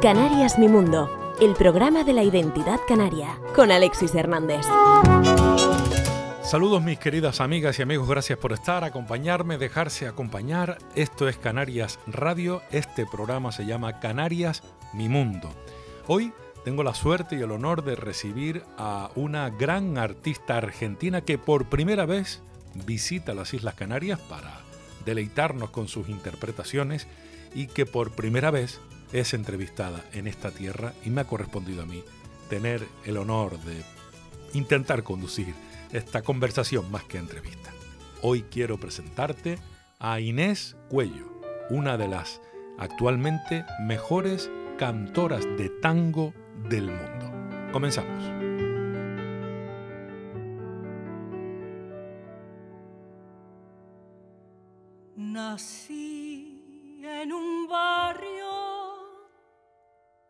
Canarias Mi Mundo, el programa de la identidad canaria, con Alexis Hernández. Saludos mis queridas amigas y amigos, gracias por estar, acompañarme, dejarse acompañar. Esto es Canarias Radio, este programa se llama Canarias Mi Mundo. Hoy tengo la suerte y el honor de recibir a una gran artista argentina que por primera vez visita las Islas Canarias para deleitarnos con sus interpretaciones y que por primera vez es entrevistada en esta tierra y me ha correspondido a mí tener el honor de intentar conducir esta conversación más que entrevista. Hoy quiero presentarte a Inés Cuello, una de las actualmente mejores cantoras de tango del mundo. Comenzamos. Nací en un barrio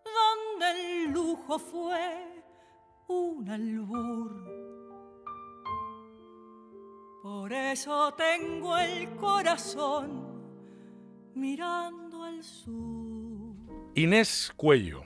donde el lujo fue un albur. Por eso tengo el corazón mirando al sur. Inés Cuello,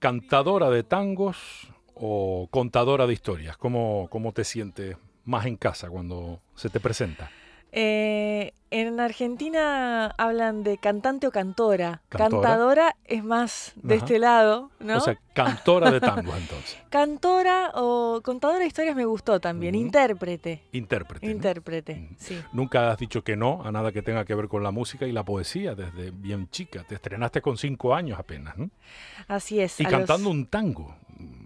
cantadora de tangos o contadora de historias, ¿cómo, cómo te sientes más en casa cuando se te presenta? Eh, en Argentina hablan de cantante o cantora. Cantadora es más de este lado, ¿no? O sea, cantora de tangos entonces. cantora o contadora de historias me gustó también. Intérprete. Intérprete. Intérprete, sí. Nunca has dicho que no a nada que tenga que ver con la música y la poesía desde bien chica. Te estrenaste con cinco años apenas, ¿no? Así es. Y cantando un tango.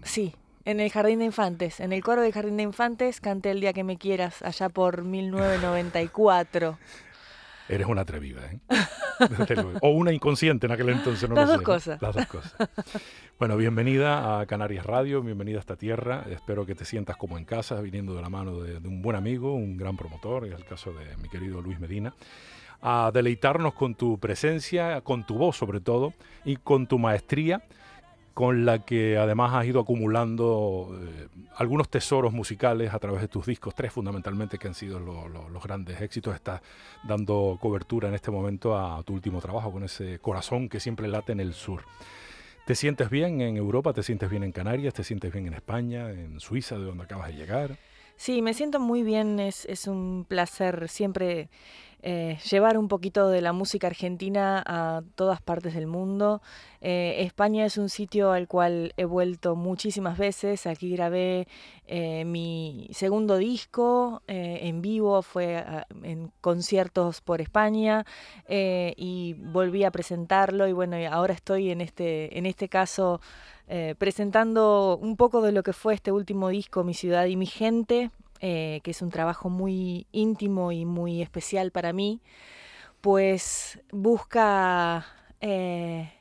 Sí, en el Jardín de Infantes, en el coro del Jardín de Infantes, canté El Día que me quieras, allá por 1994. Eres una atrevida, ¿eh? o una inconsciente en aquel entonces, no Las lo dos sé. cosas. Las dos cosas. Bueno, bienvenida a Canarias Radio, bienvenida a esta tierra. Espero que te sientas como en casa, viniendo de la mano de, de un buen amigo, un gran promotor, es el caso de mi querido Luis Medina, a deleitarnos con tu presencia, con tu voz sobre todo, y con tu maestría con la que además has ido acumulando eh, algunos tesoros musicales a través de tus discos, tres fundamentalmente que han sido lo, lo, los grandes éxitos. Estás dando cobertura en este momento a tu último trabajo con ese corazón que siempre late en el sur. ¿Te sientes bien en Europa? ¿Te sientes bien en Canarias? ¿Te sientes bien en España? ¿En Suiza, de donde acabas de llegar? Sí, me siento muy bien, es un placer siempre eh, llevar un poquito de la música argentina a todas partes del mundo. Eh, España es un sitio al cual he vuelto muchísimas veces. Aquí grabé eh, mi segundo disco en vivo, fue a, en conciertos por España y volví a presentarlo y bueno, ahora estoy en este, en este caso presentando un poco de lo que fue este último disco, Mi ciudad y mi gente, eh, que es un trabajo muy íntimo y muy especial para mí, pues busca eh,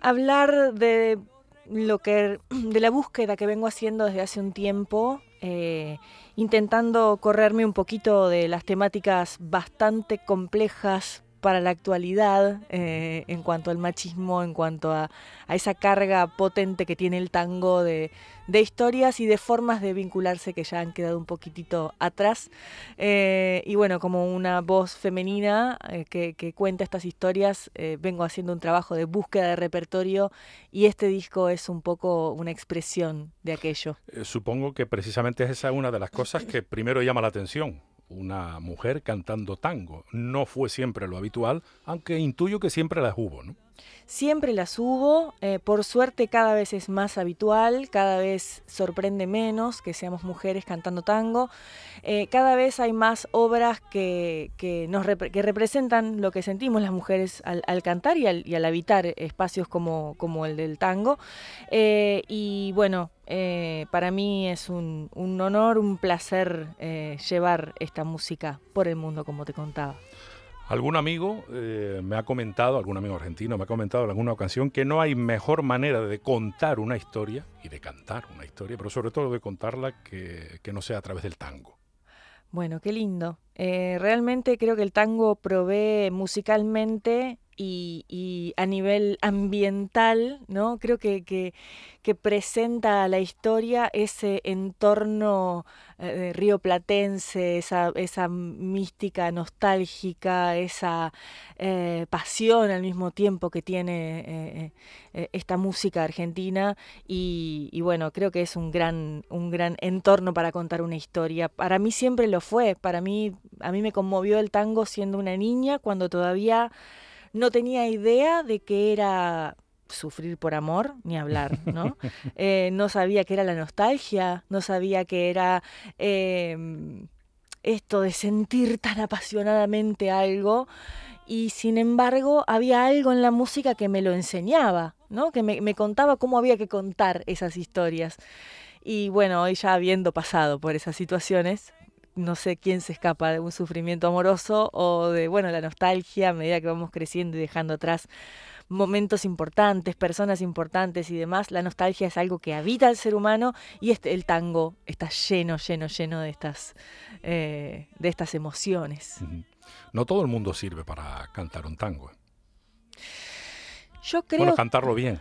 hablar de lo que de la búsqueda que vengo haciendo desde hace un tiempo, eh, intentando correrme un poquito de las temáticas bastante complejas para la actualidad eh, en cuanto al machismo, en cuanto a, esa carga potente que tiene el tango de, historias y de formas de vincularse que ya han quedado un poquitito atrás. Eh, y bueno, como una voz femenina eh, que, que, cuenta estas historias, vengo haciendo un trabajo de búsqueda de repertorio y este disco es un poco una expresión de aquello. Supongo que precisamente es esa una de las cosas que primero llama la atención una mujer cantando tango. No fue siempre lo habitual, aunque intuyo que siempre las hubo, ¿no? Siempre las hubo, eh, por suerte cada vez es más habitual, cada vez sorprende menos que seamos mujeres cantando tango, eh, cada vez hay más obras que, que representan lo que sentimos las mujeres al, cantar y al, al, habitar espacios como, como el del tango. Eh, y bueno, para mí es un, honor, un placer llevar esta música por el mundo, como te contaba. Algún amigo eh, me ha comentado, algún amigo argentino me ha comentado en alguna ocasión que no hay mejor manera de contar una historia y de cantar una historia, pero sobre todo de contarla que, no sea a través del tango. Bueno, qué lindo. Eh, realmente creo que el tango provee musicalmente y, a nivel ambiental, ¿no? Creo que, que, presenta la historia ese entorno eh, rioplatense, esa, esa mística nostálgica, esa eh, pasión al mismo tiempo que tiene eh, esta música argentina y, y, bueno, creo que es un gran, un gran entorno para contar una historia. Para mí siempre lo fue, para mí, a mí me conmovió el tango siendo una niña cuando todavía no tenía idea de que era sufrir por amor, ni hablar, ¿no? Eh, no sabía que era la nostalgia, no sabía que era em, esto de sentir tan apasionadamente algo y sin embargo había algo en la música que me lo enseñaba, ¿no? Que me, me contaba cómo había que contar esas historias. Y bueno, hoy ya habiendo pasado por esas situaciones, no sé quién se escapa de un sufrimiento amoroso o de, bueno, la nostalgia a medida que vamos creciendo y dejando atrás momentos importantes, personas importantes y demás. La nostalgia es algo que habita al ser humano y este, el tango está lleno, lleno, lleno de estas, eh, de estas emociones. No todo el mundo sirve para cantar un tango. Yo creo... Bueno, cantarlo bien.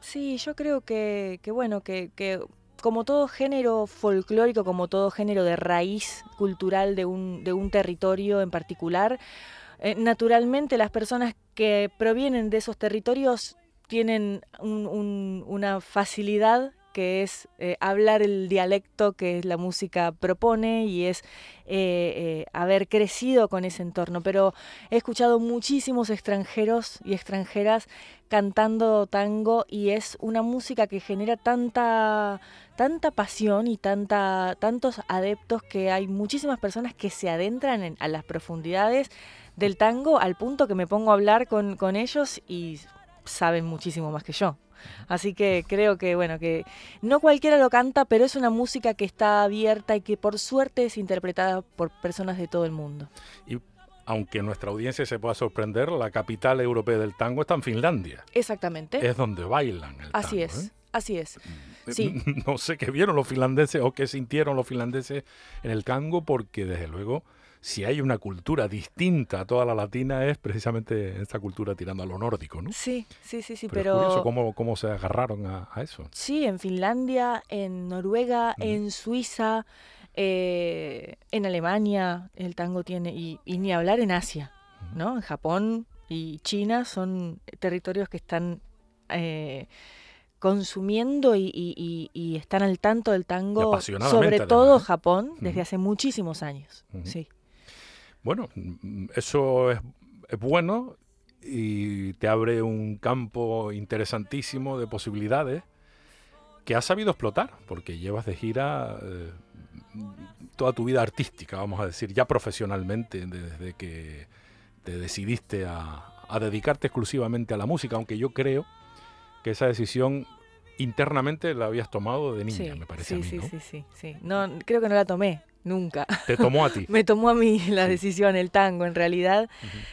Sí, yo creo que, que bueno, que, que como todo género folclórico, como todo género de raíz cultural de un, de un territorio en particular, eh, naturalmente las personas que provienen de esos territorios tienen una facilidad que es eh, hablar el dialecto que la música propone y es eh, haber crecido con ese entorno. Pero he escuchado muchísimos extranjeros y extranjeras cantando tango y es una música que genera tanta tanta pasión y tanta, tantos adeptos que hay muchísimas personas que se adentran a las profundidades del tango al punto que me pongo a hablar con ellos y saben muchísimo más que yo. Así que creo que, bueno, que no cualquiera lo canta, pero es una música que está abierta y que por suerte es interpretada por personas de todo el mundo. Y aunque nuestra audiencia se pueda sorprender, la capital europea del tango está en Finlandia. Exactamente. Es donde bailan el Así es. ¿eh? Así es. Sí. No sé qué vieron los finlandeses o qué sintieron los finlandeses en el tango, porque desde luego, si hay una cultura distinta a toda la latina, es precisamente esta cultura tirando a lo nórdico, ¿no? Sí, sí, sí, sí. Pero, Es curioso cómo, cómo se agarraron a, eso. Sí, en Finlandia, en Noruega, en Suiza, eh, en Alemania, el tango tiene, y, ni hablar en Asia, ¿no? En Japón y China son territorios que están. Eh, consumiendo y, están al tanto del tango, sobre todo Japón, desde hace muchísimos años. sí. Bueno, eso es, bueno y te abre un campo interesantísimo de posibilidades que has sabido explotar, porque llevas de gira eh, toda tu vida artística, vamos a decir, ya profesionalmente, desde que te decidiste a, a dedicarte exclusivamente a la música, aunque yo creo que esa decisión internamente la habías tomado de niña, me parece a mí, sí, sí, sí, sí. No, creo que no la tomé nunca. Te tomó a ti. me tomó a mí la decisión, el tango, en realidad.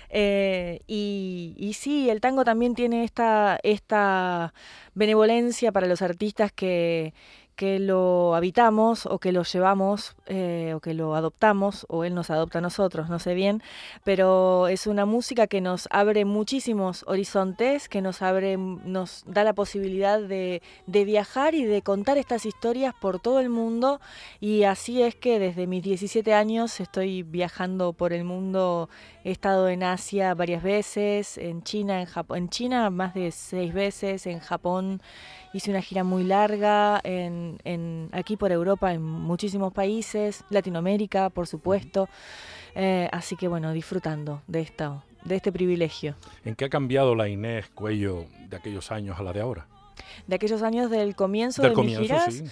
Eh, y, y, sí, el tango también tiene esta, esta benevolencia para los artistas que que lo habitamos o que lo llevamos eh, o que lo adoptamos o él nos adopta a nosotros, no sé bien, pero es una música que nos abre muchísimos horizontes, que nos abre, nos da la posibilidad de, de viajar y de contar estas historias por todo el mundo. Y así es que desde mis 17 años estoy viajando por el mundo, he estado en Asia varias veces, en China, en Japón, en China más de seis veces, en Japón hice una gira muy larga en, en, aquí por Europa, en muchísimos países, Latinoamérica, por supuesto. Eh, así que bueno, disfrutando de esto, de este privilegio. ¿En qué ha cambiado la Inés Cuello de aquellos años a la de ahora? De aquellos años del comienzo de mis giras.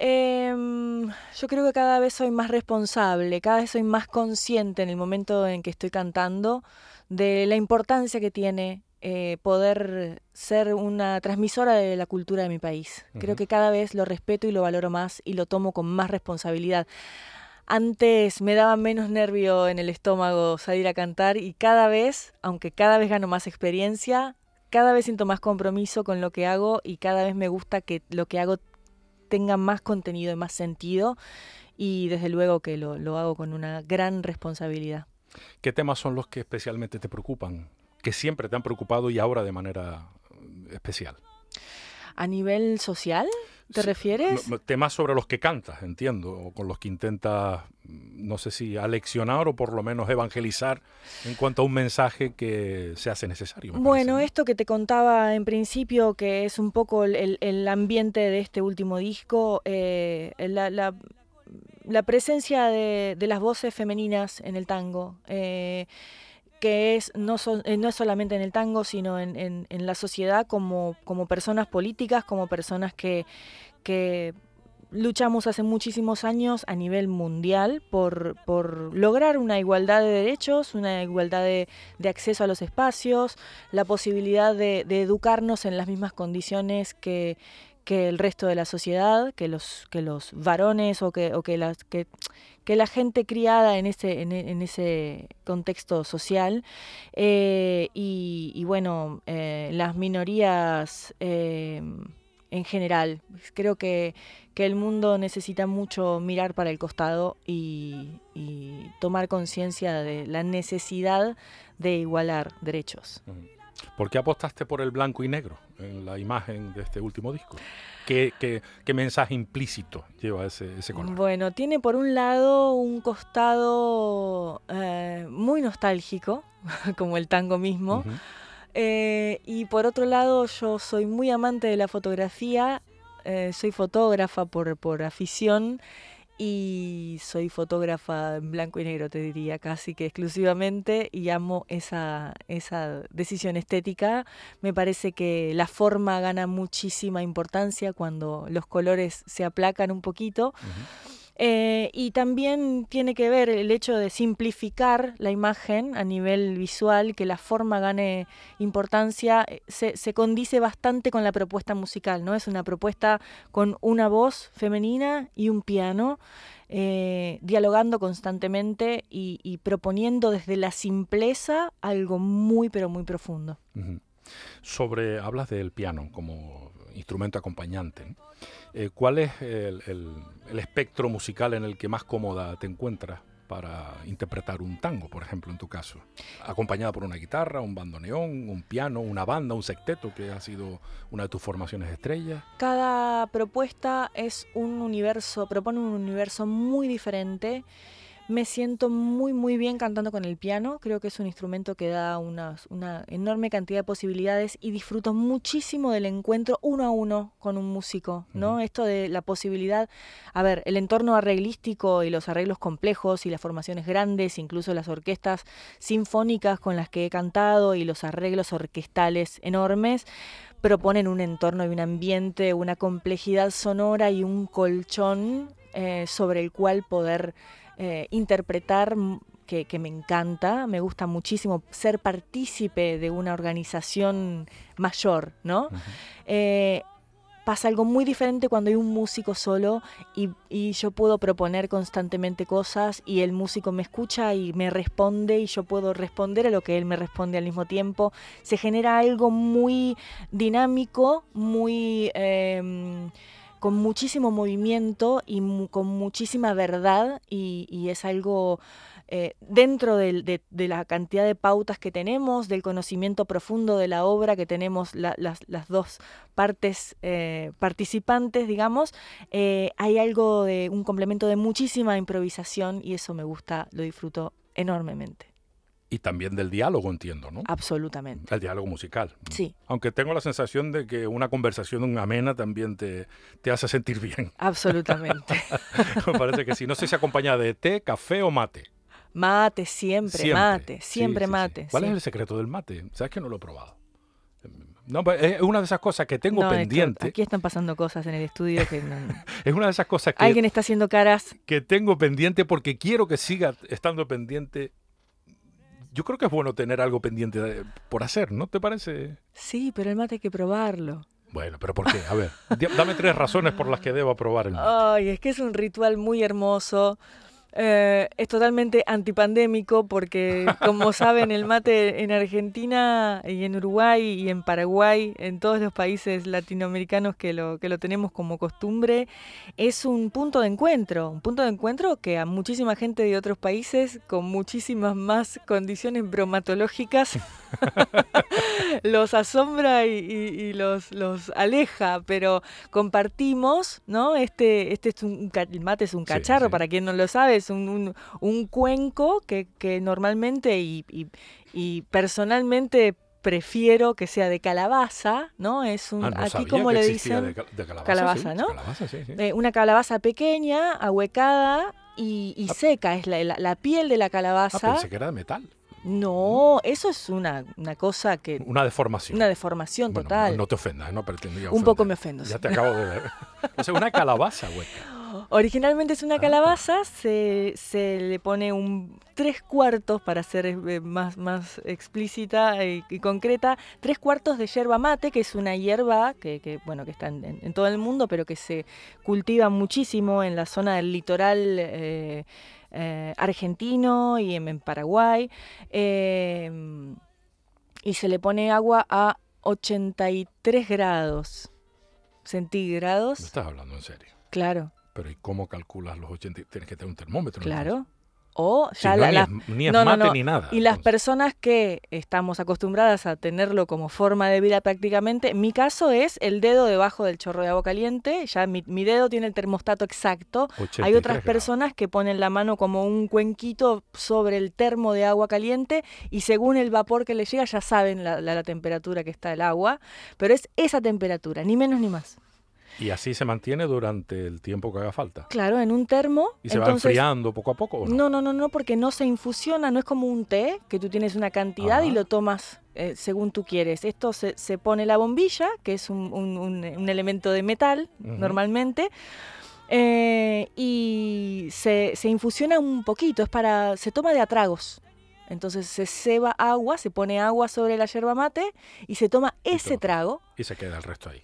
Em, yo creo que cada vez soy más responsable, cada vez soy más consciente en el momento en que estoy cantando de la importancia que tiene eh, poder ser una transmisora de la cultura de mi país. Creo que cada vez lo respeto y lo valoro más y lo tomo con más responsabilidad. Antes me daba menos nervio en el estómago salir a cantar y cada vez, aunque cada vez gano más experiencia, cada vez siento más compromiso con lo que hago y cada vez me gusta que lo que hago tenga más contenido y más sentido y desde luego que lo, lo hago con una gran responsabilidad. ¿Qué temas son los que especialmente te preocupan que siempre te han preocupado y ahora de manera especial? ¿A nivel social? ¿Te refieres? Temas sobre los que cantas, entiendo, o con los que intentas, no sé si aleccionar o por lo menos evangelizar en cuanto a un mensaje que se hace necesario. Bueno, esto que te contaba en principio, que es un poco el, ambiente de este último disco, eh, la, presencia de, las voces femeninas en el tango. Eh, que es no, eh, no es solamente en el tango, sino en, en, la sociedad como, como, personas políticas, como personas que, que luchamos hace muchísimos años a nivel mundial por, por lograr una igualdad de derechos, una igualdad de, de acceso a los espacios, la posibilidad de, educarnos en las mismas condiciones que, que el resto de la sociedad, que los, que los varones o que, o que, las, que, que la gente criada en ese, en, ese contexto social eh, y, bueno, eh, las minorías eh, en general. Creo que, que, el mundo necesita mucho mirar para el costado y, tomar conciencia de la necesidad de igualar derechos. ¿Por qué apostaste por el blanco y negro en la imagen de este último disco? ¿Qué, qué, mensaje implícito lleva ese, ese, color? Bueno, tiene por un lado un costado eh, muy nostálgico, como el tango mismo, eh, y por otro lado yo soy muy amante de la fotografía, eh, soy fotógrafa por, por afición y soy fotógrafa en blanco y negro, te diría, casi que exclusivamente, y amo esa, esa decisión estética. Me parece que la forma gana muchísima importancia cuando los colores se aplacan un poquito. Eh, y también tiene que ver el hecho de simplificar la imagen a nivel visual, que la forma gane importancia, eh, se, se, condice bastante con la propuesta musical, ¿no? Es una propuesta con una voz femenina y un piano. Eh, dialogando constantemente y, proponiendo desde la simpleza algo muy pero muy profundo. Sobre, hablas del piano como instrumento acompañante. Eh, ¿Cuál es el, espectro musical en el que más cómoda te encuentras para interpretar un tango, por ejemplo, en tu caso? Acompañada por una guitarra, un bandoneón, un piano, una banda, un secteto, que ha sido una de tus formaciones estrellas. Cada propuesta es un universo, propone un universo muy diferente me siento muy, muy bien cantando con el piano. Creo que es un instrumento que da una, una, enorme cantidad de posibilidades y disfruto muchísimo del encuentro uno a uno con un músico, ¿no? Esto de la posibilidad, a ver, el entorno arreglístico y los arreglos complejos y las formaciones grandes, incluso las orquestas sinfónicas con las que he cantado y los arreglos orquestales enormes, proponen un entorno y un ambiente, una complejidad sonora y un colchón eh, sobre el cual poder eh, interpretar que, que, me encanta, me gusta muchísimo ser partícipe de una organización mayor, ¿no? Eh, pasa algo muy diferente cuando hay un músico solo y, y, yo puedo proponer constantemente cosas y el músico me escucha y me responde y yo puedo responder a lo que él me responde al mismo tiempo. Se genera algo muy dinámico, muy... Eh, con muchísimo movimiento y con muchísima verdad y, es algo eh, dentro de, la cantidad de pautas que tenemos, del conocimiento profundo de la obra que tenemos las, dos partes eh, participantes, digamos, eh, hay algo de un complemento de muchísima improvisación y eso me gusta, lo disfruto enormemente. Y también del diálogo, entiendo, ¿no? Absolutamente. El diálogo musical. Sí. Aunque tengo la sensación de que una conversación amena también te, te hace sentir bien. Absolutamente. Me parece que sí. No sé si acompañada de té, café o mate. Mate, siempre, mate, siempre mate. ¿Cuál es el secreto del mate? ¿Sabes que no lo he probado? No, pues, es una de esas cosas que tengo pendiente. aquí están pasando cosas en el estudio que es una de esas cosas que alguien está haciendo caras que tengo pendiente porque quiero que siga estando pendiente yo creo que es bueno tener algo pendiente por hacer, ¿no te parece? Sí, pero el mate hay que probarlo. Bueno, pero ¿por qué? A ver, dame tres razones por las que debo probar el mate. Ay, es que es un ritual muy hermoso. Eh, es totalmente antipandémico porque, como saben, el mate en Argentina y en Uruguay y en Paraguay, en todos los países latinoamericanos que lo, que lo tenemos como costumbre, es un punto de encuentro, un punto de encuentro que a muchísima gente de otros países con muchísimas más condiciones bromatológicas los asombra y, los, los aleja, pero compartimos, ¿no? Este, este es un, el mate es un cacharro, para quien no lo sabe, es un, un, cuenco que, que normalmente y, y, personalmente prefiero que sea de calabaza, ¿no? Es un Ah, no aquí como le dicen de ca- de calabaza, calabaza, sí, ¿no? calabaza, sí, sí. eh, una calabaza pequeña, ahuecada y, y seca, es la, la- la piel de la Ah, calabaza. pensé que era de metal. no, eso es una, una cosa que Una deformación. una deformación Bueno, total. No te ofendas, no pretendía Un poco me ofendo, Ya te acabo de ver. O sea, una calabaza hueca. Originalmente es una Ah. calabaza, se, se le pone un tres cuartos, para ser eh, más, más explícita y, y concreta, tres cuartos de yerba mate, que es una hierba que, que, bueno, que está en, todo el mundo, pero que se cultiva muchísimo en la zona del litoral eh, eh, argentino y en, en Paraguay. Eh, y se le pone agua a 83 grados Me centígrados. estás hablando en serio. Claro. Pero ¿y cómo calculas los 80? Tienes que tener un termómetro. Claro. O ya Si no, la- ni es, ni es no, no, mate ni nada. y las personas que estamos acostumbradas a tenerlo como forma de vida prácticamente, mi caso es el dedo debajo del chorro de agua caliente, ya mi, mi dedo tiene el termostato exacto. Hay 83 otras personas que ponen la mano como un cuenquito sobre el termo de agua caliente y según el vapor que le llega ya saben la, la- la temperatura que está el agua, pero es esa temperatura, ni menos ni más. Y así se mantiene durante el tiempo que haga falta. Claro, en un termo. ¿Y se va enfriando poco a poco o no? No, no, no, no, porque no se infusiona, no es como un té, que tú tienes una cantidad y lo tomas eh, según tú quieres. Esto se, se pone la bombilla, que es un, un- un- un elemento de metal normalmente, eh, y se, se infusiona un poquito, es para, se toma de a tragos. Entonces se ceba agua, se pone agua sobre la yerba mate y se toma ese trago. Y se queda el resto ahí.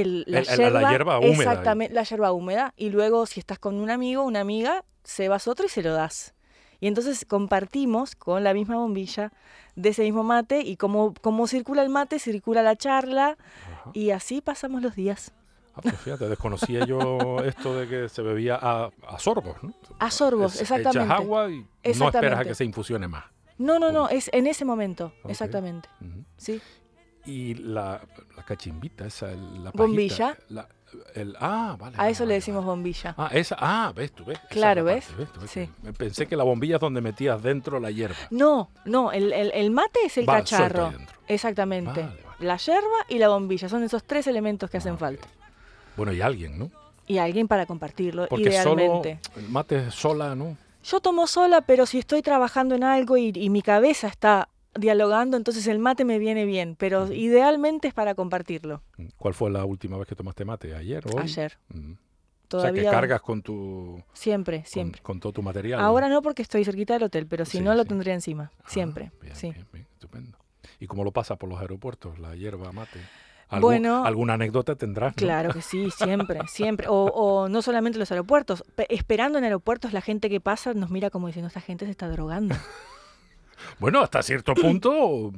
El, la, El- la- la yerba, hierba húmeda. Exactamente, la yerba húmeda. Y luego, si estás con un amigo, una amiga, cebas otro y se lo das. Y entonces compartimos con la misma bombilla de ese mismo mate y como, como circula el mate, circula la charla Ajá. y así pasamos los días. Ah, pues fíjate, desconocía yo esto de que se bebía a, a sorbos, ¿no? A sorbos, Es- exactamente. Echas agua y no esperas a que se infusione más. No, no, no, es en ese momento, Ok. exactamente. Ujú. Sí. Y la, la cachimbita, esa, la Bombilla. pajita, la- el, ah, vale. A vale, eso le decimos vale. bombilla. Ah, esa, ah, ves tú, ves. Claro, parte, ¿ves? ves tú, ves Sí. tú. Pensé que la bombilla es donde metías dentro la hierba. No, no, el, el- el mate es el Va, cacharro. Exactamente. Vale. La yerba y la bombilla son esos tres elementos que hacen falta. Bueno, y alguien, ¿no? Y alguien para compartirlo, Porque idealmente. solo el mate sola, ¿no? Yo tomo sola, pero si estoy trabajando en algo y, y mi cabeza está dialogando, entonces el mate me viene bien, pero idealmente es para compartirlo. ¿Cuál fue la última vez que tomaste mate? ¿Ayer o hoy? Ayer, Mm. todavía. O sea, que cargas con tu Siempre, siempre. Con, todo tu material. Ahora no porque estoy cerquita del hotel, pero si Sí, no lo tendría encima, Ah, siempre. bien, sí. bien, bien, estupendo. ¿Y cómo lo pasa por los aeropuertos, la hierba mate? Bueno, alguna anécdota tendrás, ¿no? Claro que sí, siempre, siempre. O, o no solamente los aeropuertos, pe- esperando en aeropuertos la gente que pasa nos mira como diciendo, esta gente se está drogando. Bueno, hasta cierto punto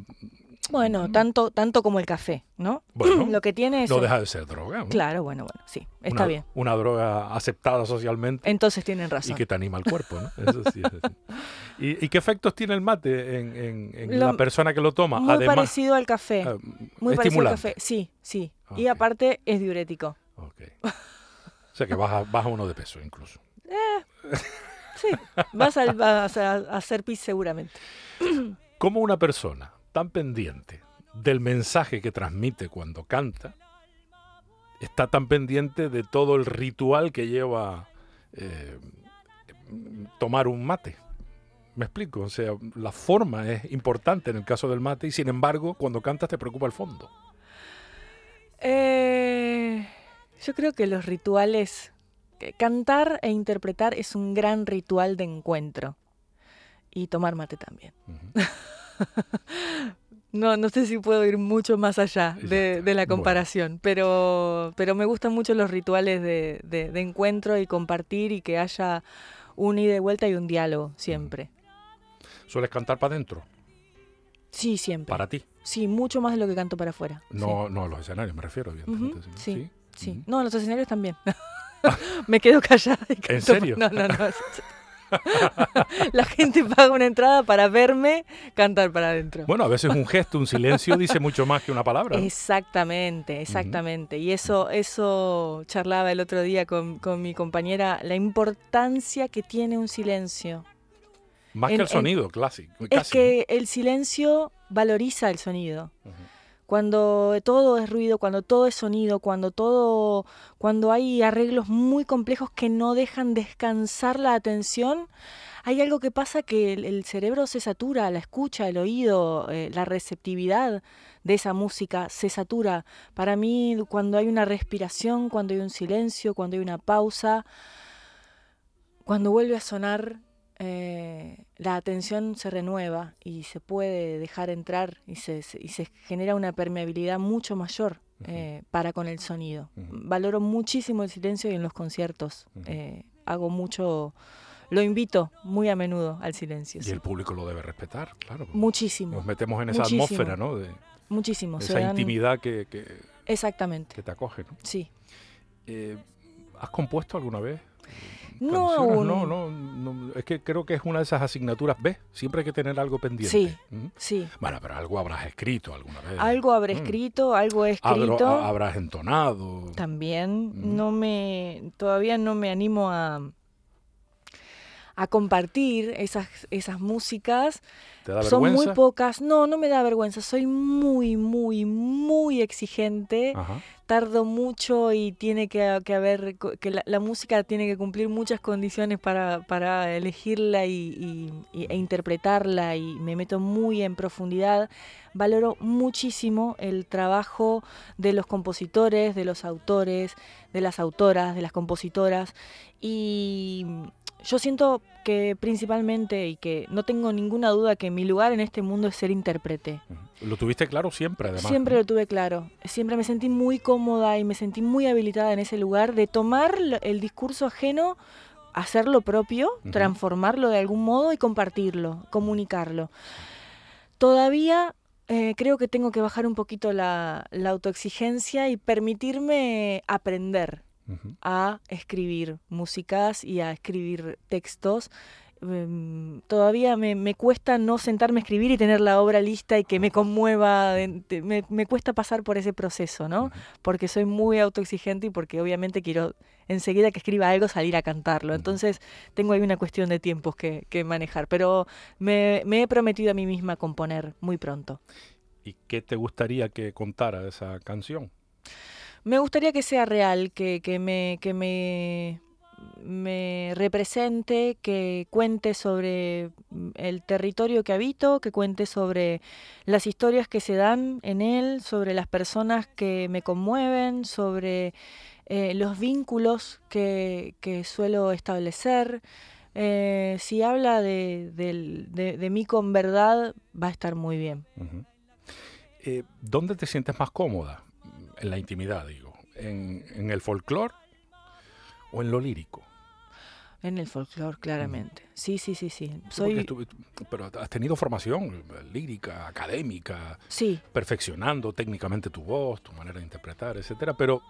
Bueno, tanto, tanto como el café, ¿no? Bueno, Lo que tiene es... no deja de ser droga. ¿no? Claro, bueno, bueno, sí, está una, bien. Una droga aceptada socialmente Entonces tienen y razón. que te anima el cuerpo, ¿no? Eso sí. ¿Y, y qué efectos tiene el mate en, en- en Lo- la persona que lo toma? Muy Además, parecido al café. ah, muy parecido al café. Sí, sí. Y aparte es diurético. Ok. O sea que baja, baja uno de peso incluso. Sí, vas a, vas a a hacer pis seguramente. ¿Cómo una persona tan pendiente del mensaje que transmite cuando canta está tan pendiente de todo el ritual que lleva eh, tomar un mate? ¿Me explico? O sea, la forma es importante en el caso del mate y sin embargo cuando cantas te preocupa el fondo. Eh, yo creo que los rituales, cantar e interpretar es un gran ritual de encuentro. Y tomar mate también. No, no sé si puedo ir mucho más allá de, la Bueno. comparación, pero, pero me gustan mucho los rituales de, de- de encuentro y compartir y que haya un ida y vuelta y un diálogo, siempre. ¿Sueles cantar para adentro? Sí, siempre. ¿Para ti? Sí, mucho más de lo que canto para afuera. No, no a los escenarios, me refiero, evidentemente. ¿sí? sí. No, en los escenarios también. me quedo callada. y canto. serio? No, no, no. La gente paga una entrada para verme cantar para adentro. Bueno, a veces un gesto, un silencio dice mucho más que una palabra. ¿no? Exactamente, exactamente. Y eso, eso charlaba el otro día con, con mi compañera, la importancia que tiene un silencio. Más en- que el en- sonido clásico. Es que el silencio valoriza el sonido. Cuando todo es ruido, cuando todo es sonido, cuando todo, cuando hay arreglos muy complejos que no dejan descansar la atención, hay algo que pasa que el, cerebro se satura, la escucha, el oído, eh, la receptividad de esa música se satura. Para mí, cuando hay una respiración, cuando hay un silencio, cuando hay una pausa, cuando vuelve a sonar, eh, la atención se renueva y se puede dejar entrar y se, se- y se genera una permeabilidad mucho mayor eh, para con el sonido. Valoro muchísimo el silencio y en los conciertos eh, hago mucho, lo invito muy a menudo al silencio. Y sí. el público lo debe respetar, claro. Muchísimo, Nos metemos en esa Muchísimo. atmósfera, ¿no? De, muchísimo. de esa dan- intimidad que, que- Exactamente, que te acoge, ¿no? sí. ¿Has compuesto alguna vez? No. No, no, no, es que creo que es una de esas asignaturas. ¿Ves? Siempre hay que tener algo pendiente. Sí. ¿Mm? Sí, Bueno, pero algo habrás escrito alguna vez. algo habré Mm. escrito, algo he escrito. a- habrás entonado. También Mm. no me todavía no me animo a a compartir esas esas músicas. ¿Te da Son muy pocas. No, no me da vergüenza. Soy muy muy muy exigente. Ajá. Tardo mucho y tiene que, que haber que la, la música tiene que cumplir muchas condiciones para, para elegirla y, y- y- e interpretarla y me meto muy en profundidad. Valoro muchísimo el trabajo de los compositores, de los autores, de las autoras, de las compositoras y yo siento que principalmente y que no tengo ninguna duda que mi lugar en este mundo es ser intérprete. Lo tuviste claro siempre, además. Siempre ¿no? lo tuve claro. Siempre me sentí muy cómoda y me sentí muy habilitada en ese lugar de tomar el discurso ajeno, hacerlo propio, transformarlo de algún modo y compartirlo, comunicarlo. Todavía eh, creo que tengo que bajar un poquito la, la autoexigencia y permitirme aprender A escribir músicas y a escribir textos. Em, todavía me, me cuesta no sentarme a escribir y tener la obra lista y que me conmueva. me, me cuesta pasar por ese proceso, ¿no? Porque soy muy autoexigente y porque obviamente quiero enseguida que escriba algo salir a cantarlo. Entonces tengo ahí una cuestión de tiempos que, que manejar. Pero me, me he prometido a mí misma componer muy pronto. ¿Y qué te gustaría que contara esa canción? Me gustaría que sea real, que, que me, que me, me represente, que cuente sobre mm, el territorio que habito, que cuente sobre las historias que se dan en él, sobre las personas que me conmueven, sobre eh, los vínculos que, que suelo establecer. Eh, si habla de, de- de mí con verdad, va a estar muy bien. Eh, ¿Dónde te sientes más cómoda? En la intimidad, digo. ¿En, en el folclore o en lo lírico? En el folclore, claramente. Sí, sí, sí, sí. Sí, Soy, pero has tenido formación eh, lírica, académica, sí, perfeccionando técnicamente tu voz, tu manera de interpretar, etcétera, pero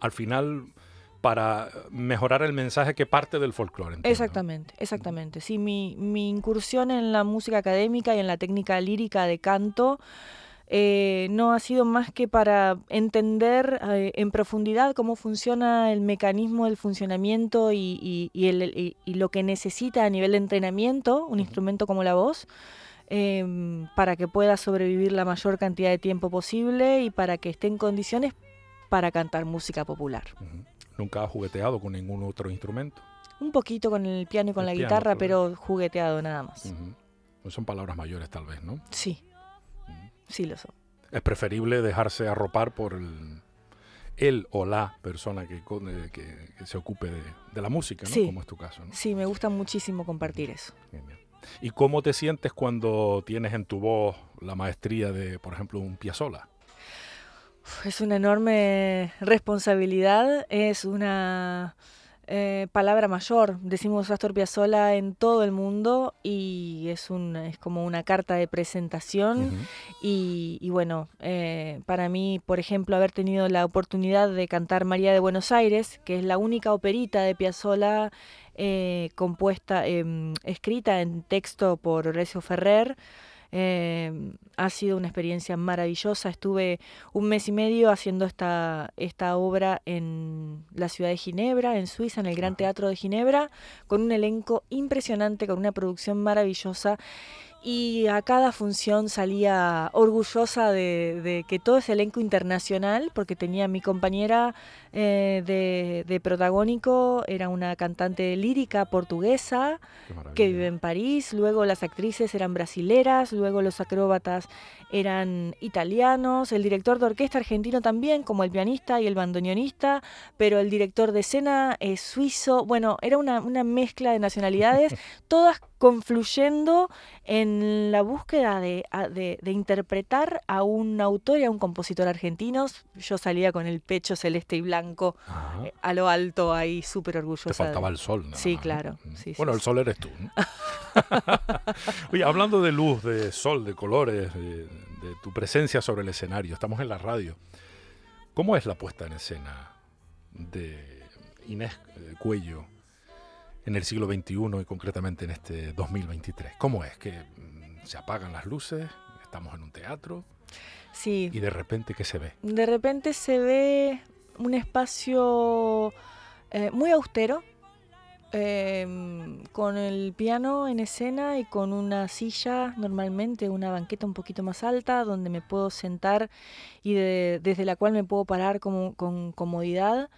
al final para mejorar el mensaje que parte del folclore. exactamente, exactamente. Sí, mi, mi incursión en la música académica y en la técnica lírica de canto eh, no ha sido más que para entender eh, en profundidad cómo funciona el mecanismo del funcionamiento y, y- y el- y- y lo que necesita a nivel de entrenamiento un instrumento como la voz. em, para que pueda sobrevivir la mayor cantidad de tiempo posible y para que esté en condiciones para cantar música popular. Nunca has jugueteado con ningún otro instrumento. Un poquito con el piano y con El la piano, guitarra, pero jugueteado nada más. No son palabras mayores tal vez, ¿no? Sí. Sí lo son. Es preferible dejarse arropar por el, él o la persona que, que- que se ocupe de, de la música, ¿no? Sí. Como es tu caso, ¿no? Sí, me gusta muchísimo compartir eso. Bien, bien. ¿Y cómo te sientes cuando tienes en tu voz la maestría de, por ejemplo, un Piazzolla? Es una enorme responsabilidad, es una eh, palabra mayor, decimos Astor Piazzolla en todo el mundo y es, un, es como una carta de presentación. Y, bueno, eh, para mí, por ejemplo, haber tenido la oportunidad de cantar María de Buenos Aires, que es la única operita de Piazzolla eh, compuesta, em, escrita en texto por Horacio Ferrer, eh, ha sido una experiencia maravillosa. Estuve un mes y medio haciendo esta, esta obra en la ciudad de Ginebra, en Suiza, en el Gran Teatro de Ginebra, con un elenco impresionante, con una producción maravillosa y a cada función salía orgullosa de, que todo ese elenco internacional, porque tenía mi compañera eh, de, protagónico, era una cantante lírica portuguesa que vive en París, luego las actrices eran brasileras, luego los acróbatas eran italianos, el director de orquesta argentino también, como el pianista y el bandoneonista, pero el director de escena es suizo, bueno, era una, una mezcla de nacionalidades, todas confluyendo en la búsqueda de, de, interpretar a un autor y a un compositor argentinos. Yo salía con el pecho celeste y blanco eh, a lo alto ahí, súper orgullosa. Te faltaba el sol. sí, claro. bueno, el sol eres tú. Oye, hablando de luz, de sol, de colores, de, de tu presencia sobre el escenario, estamos en la radio. ¿Cómo es la puesta en escena de Inés eh, Cuello? en el siglo XXI y concretamente en este 2023? ¿Cómo es? ¿Que mm, se apagan las luces? ¿Estamos en un teatro? Sí. ¿Y de repente qué se ve? De repente se ve un espacio eh, muy austero, em, con el piano en escena y con una silla, normalmente una banqueta un poquito más alta, donde me puedo sentar y desde la cual me puedo parar con comodidad.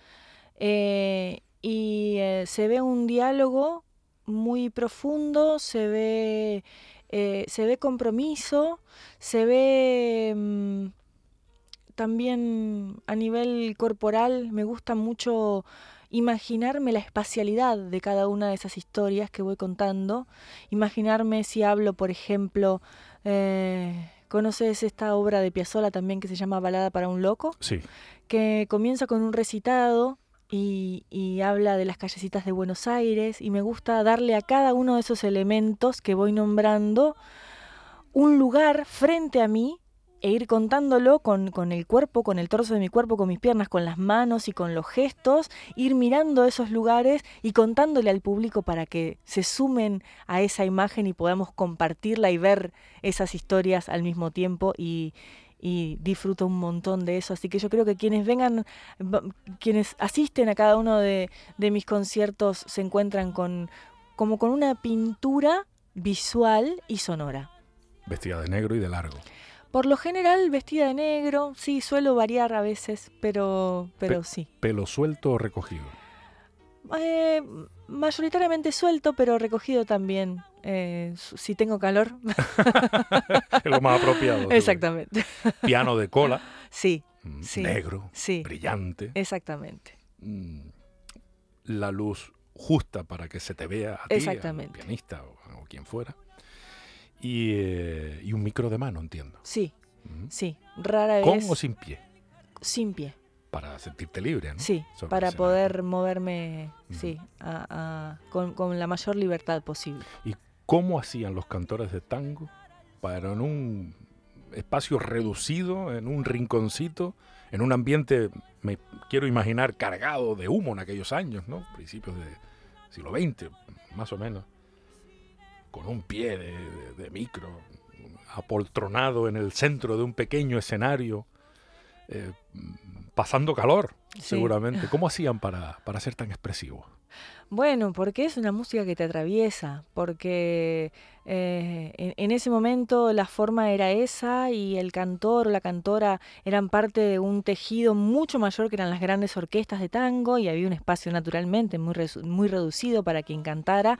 Eh, y eh, se ve un diálogo muy profundo, se ve, se ve compromiso, se ve mm, también a nivel corporal, me gusta mucho imaginarme la espacialidad de cada una de esas historias que voy contando, imaginarme si hablo, por ejemplo, eh, ¿conoces esta obra de Piazzolla también que se llama Balada para un loco? Sí. Que comienza con un recitado y, habla de las callecitas de Buenos Aires y me gusta darle a cada uno de esos elementos que voy nombrando un lugar frente a mí e ir contándolo con, con, el cuerpo, con el torso de mi cuerpo, con mis piernas, con las manos y con los gestos, ir mirando esos lugares y contándole al público para que se sumen a esa imagen y podamos compartirla y ver esas historias al mismo tiempo y, y disfruto un montón de eso. Así que yo creo que quienes vengan, quienes asisten a cada uno de, mis conciertos se encuentran con como con una pintura visual y sonora. Vestida de negro y de largo. Por lo general vestida de negro, sí, suelo variar a veces, pero, pero sí. ¿Pelo suelto o recogido? Eh, mayoritariamente suelto, pero recogido también. Eh, si tengo calor. es lo más apropiado. Exactamente. Piano de cola. Sí. Mm, negro. Sí. Brillante. Exactamente. Mm, la luz justa para que se te vea a ti, Exactamente. pianista o, quien fuera. Eh, y, un micro de mano, entiendo. Sí. Sí. Rara vez. ¿Con o sin pie? Sin pie para sentirte libre, ¿no? Sí, para poder moverme, sí, con, la mayor libertad posible. ¿Y cómo hacían los cantores de tango para en un espacio reducido, en un rinconcito, en un ambiente, me quiero imaginar, cargado de humo en aquellos años, ¿no? Principios del siglo XX, más o menos, con un pie de micro, apoltronado en el centro de un pequeño escenario, eh, pasando calor, seguramente. ¿Cómo hacían para, para ser tan expresivos? Bueno, porque es una música que te atraviesa, porque eh, en, ese momento la forma era esa y el cantor o la cantora eran parte de un tejido mucho mayor que eran las grandes orquestas de tango y había un espacio naturalmente muy, muy reducido para quien cantara.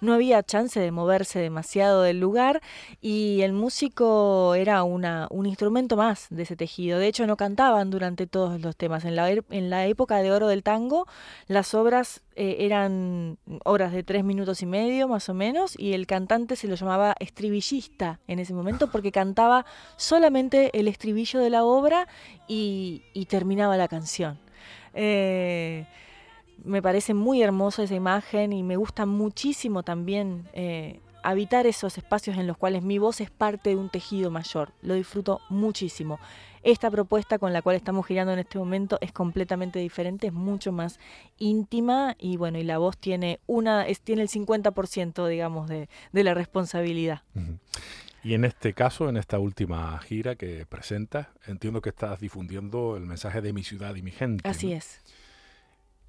No había chance de moverse demasiado del lugar y el músico era una, un instrumento más de ese tejido. De hecho, no cantaban durante todos los temas. En la, er, en la época de oro del tango, las obras eh, eran obras de tres minutos y medio más o menos y el cantante se lo llamaba estribillista en ese momento porque cantaba solamente el estribillo de la obra y, terminaba la canción. Eh, me parece muy hermosa esa imagen y me gusta muchísimo también eh, habitar esos espacios en los cuales mi voz es parte de un tejido mayor. Lo disfruto muchísimo. Esta propuesta con la cual estamos girando en este momento es completamente diferente, es mucho más íntima y bueno, y la voz tiene una, es, tiene el 50% digamos de, la responsabilidad. Y en este caso, en esta última gira que presentas, entiendo que estás difundiendo el mensaje de mi ciudad y mi gente. Así es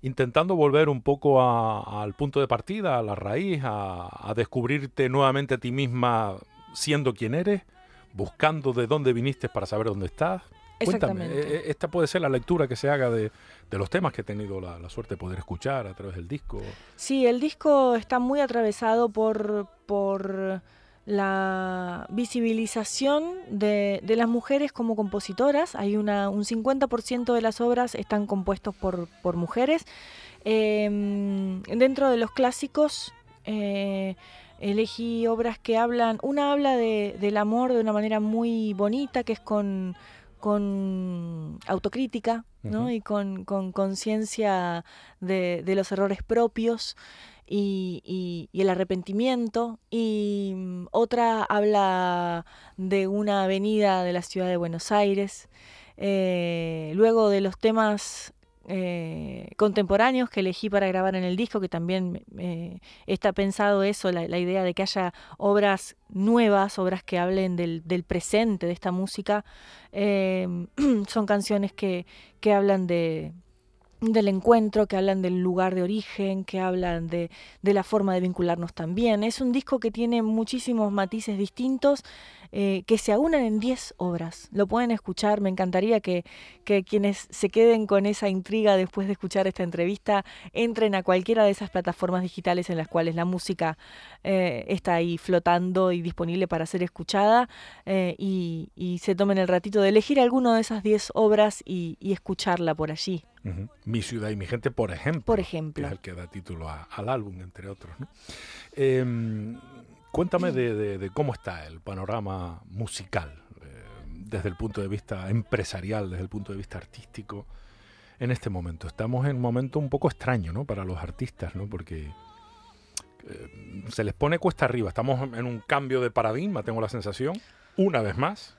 intentando volver un poco al punto de partida, a la raíz, a, descubrirte nuevamente a ti misma siendo quien eres, buscando de dónde viniste para saber dónde estás. Cuéntame, eh, eh, esta puede ser la lectura que se haga de, los temas que he tenido la, suerte de poder escuchar a través del disco. Sí, el disco está muy atravesado por, por la visibilización de, las mujeres como compositoras. Hay una, un 50% de las obras están compuestos por, por mujeres. Em, dentro de los clásicos eh, elegí obras que hablan, una habla de, del amor de una manera muy bonita, que es con, con autocrítica ¿no? y con conciencia de, de, los errores propios y, el arrepentimiento. Y mm, otra habla de una avenida de la ciudad de Buenos Aires. Eh, luego de los temas eh, contemporáneos que elegí para grabar en el disco, que también está pensado eso, la, idea de que haya obras nuevas, obras que hablen del, presente de esta música. Eh, son canciones que, que hablan de, del encuentro, que hablan del lugar de origen, que hablan de, de, la forma de vincularnos también. Es un disco que tiene muchísimos matices distintos eh, que se aunan en 10 obras. Lo pueden escuchar, me encantaría que, que, quienes se queden con esa intriga después de escuchar esta entrevista entren a cualquiera de esas plataformas digitales en las cuales la música eh, está ahí flotando y disponible para ser escuchada eh, y, y, se tomen el ratito de elegir alguna de esas 10 obras y, y escucharla por allí. Mi ciudad y mi gente, por ejemplo. Por ejemplo. Que es el que da título al álbum, entre otros. ¿no? Em, Cuéntame de, cómo está el panorama musical eh, desde el punto de vista empresarial, desde el punto de vista artístico en este momento. Estamos en un momento un poco extraño ¿no? para los artistas, ¿no? porque eh, se les pone cuesta arriba. Estamos en un cambio de paradigma, tengo la sensación, una vez más.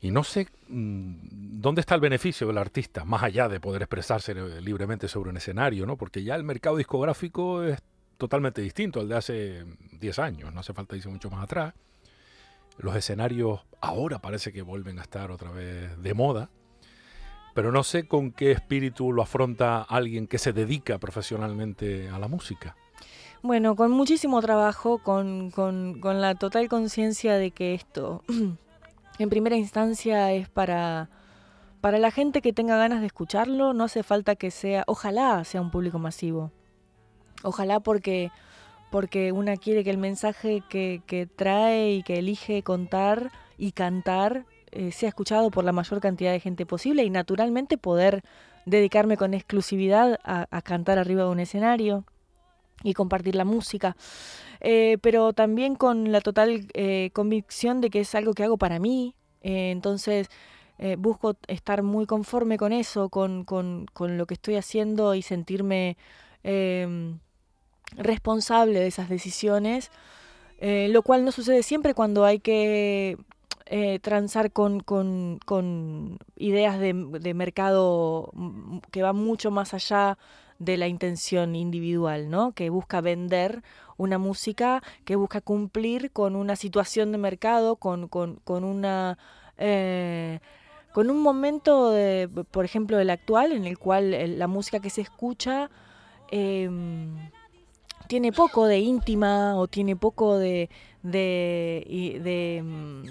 Y no sé mm, dónde está el beneficio del artista, más allá de poder expresarse libremente sobre un escenario, ¿no? porque ya el mercado discográfico es totalmente distinto al de hace 10 años, no hace falta irse mucho más atrás. Los escenarios ahora parece que vuelven a estar otra vez de moda, pero no sé con qué espíritu lo afronta alguien que se dedica profesionalmente a la música. Bueno, con muchísimo trabajo, con, con, con la total conciencia de que esto, en primera instancia, es para, para la gente que tenga ganas de escucharlo, no hace falta que sea, ojalá sea un público masivo. Ojalá porque, porque una quiere que el mensaje que, que trae y que elige contar y cantar eh, sea escuchado por la mayor cantidad de gente posible y naturalmente poder dedicarme con exclusividad a, cantar arriba de un escenario y compartir la música, eh, pero también con la total eh, convicción de que es algo que hago para mí, entonces busco estar muy conforme con eso, con, con, con, lo que estoy haciendo y sentirme em, responsable de esas decisiones, eh, lo cual no sucede siempre cuando hay que eh, transar con, con, ideas de, mercado que van mucho más allá de la intención individual, ¿no? que busca vender una música, que busca cumplir con una situación de mercado, con, con, con una... Eh, con un momento, de, por ejemplo, el actual, en el cual la música que se escucha em, tiene poco de íntima o tiene poco de, de, de mm,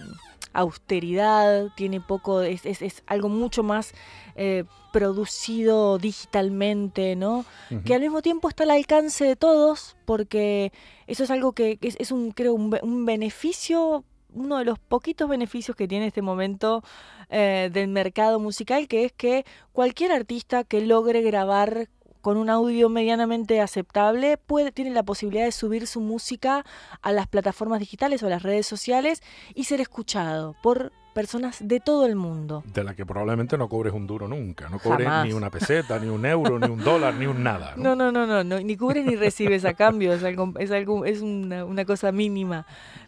austeridad, tiene poco, es, es, algo mucho más eh, producido digitalmente, ¿no? Que al mismo tiempo está al alcance de todos, porque eso es algo que es, es un, creo, un, beneficio uno de los poquitos beneficios que tiene este momento eh, del mercado musical, que es que cualquier artista que logre grabar con un audio medianamente aceptable, puede, tiene la posibilidad de subir su música a las plataformas digitales o a las redes sociales y ser escuchado por personas de todo el mundo. De la que probablemente no cobres un duro nunca, no cobres ni una peseta, ni un euro, ni un dólar, ni un nada. ¿no? No, no, no, no, ni cubres ni recibes a cambio, es algo, es algo, es una, cosa mínima.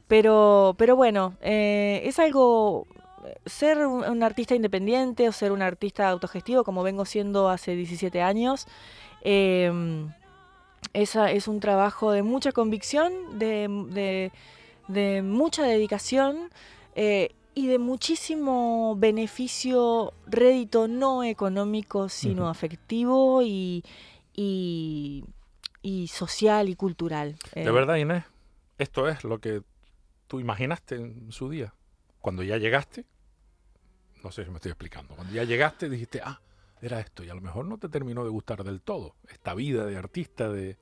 Pero, pero bueno, eh, es algo ser un, artista independiente o ser un artista autogestivo, como vengo siendo hace 17 años, em, esa es un trabajo de mucha convicción, de, mucha dedicación eh, y de muchísimo beneficio, rédito no económico, sino afectivo y, y, social y cultural. De eh, verdad, Inés, esto es lo que tú imaginaste en su día, cuando ya llegaste no sé si me estoy explicando. Cuando ya llegaste dijiste, ah, era esto, y a lo mejor no te terminó de gustar del todo, esta vida de artista, de...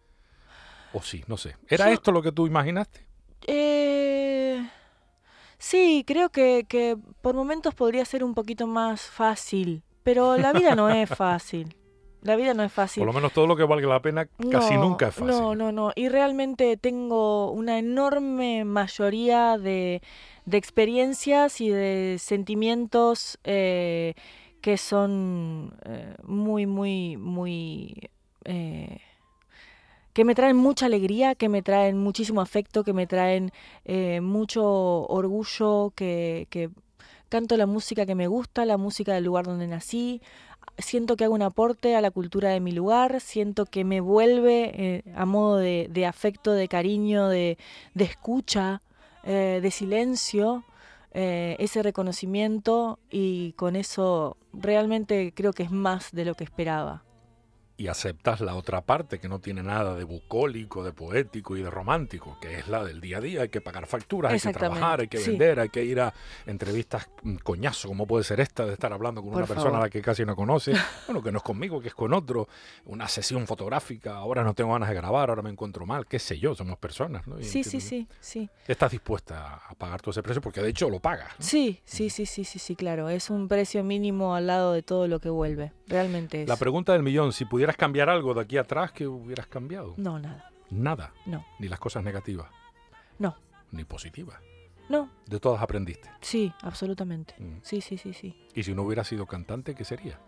O sí, no sé. ¿Era esto lo que tú imaginaste? Eh... Sí, creo que, que por momentos podría ser un poquito más fácil, pero la vida no es fácil. La vida no es fácil. Por lo menos todo lo que valga la pena casi nunca es fácil. No, no, no. Y realmente tengo una enorme mayoría de, de experiencias y de sentimientos eh, que son eh, muy, muy, muy... Eh, que me traen mucha alegría, que me traen muchísimo afecto, que me traen mucho orgullo, que, canto la música que me gusta, la música del lugar donde nací, siento que hago un aporte a la cultura de mi lugar, siento que me vuelve a modo de, afecto, de cariño, de, de escucha, eh, de silencio, eh, ese reconocimiento y con eso realmente creo que es más de lo que esperaba y aceptas la otra parte que no tiene nada de bucólico, de poético y de romántico, que es la del día a día. Hay que pagar facturas, hay que trabajar, hay que vender, hay que ir a entrevistas mm, coñazo, como puede ser esta, de estar hablando con una persona a la que casi no conoce, bueno, que no es conmigo, que es con otro, una sesión fotográfica, ahora no tengo ganas de grabar, ahora me encuentro mal, qué sé yo, somos personas, ¿no? sí, sí, sí, sí. Estás dispuesta a pagar todo ese precio porque de hecho lo pagas. Sí, sí, sí, sí, sí, sí, claro. Es un precio mínimo al lado de todo lo que vuelve, realmente es. La pregunta del millón, si pudiera ¿Pudieras cambiar algo de aquí atrás que hubieras cambiado? No, nada. Nada. No. Ni las cosas negativas. No. Ni positivas. No. De todas aprendiste. Sí, absolutamente. Mm. Sí, sí, sí, sí. ¿Y si no hubiera sido cantante, qué sería?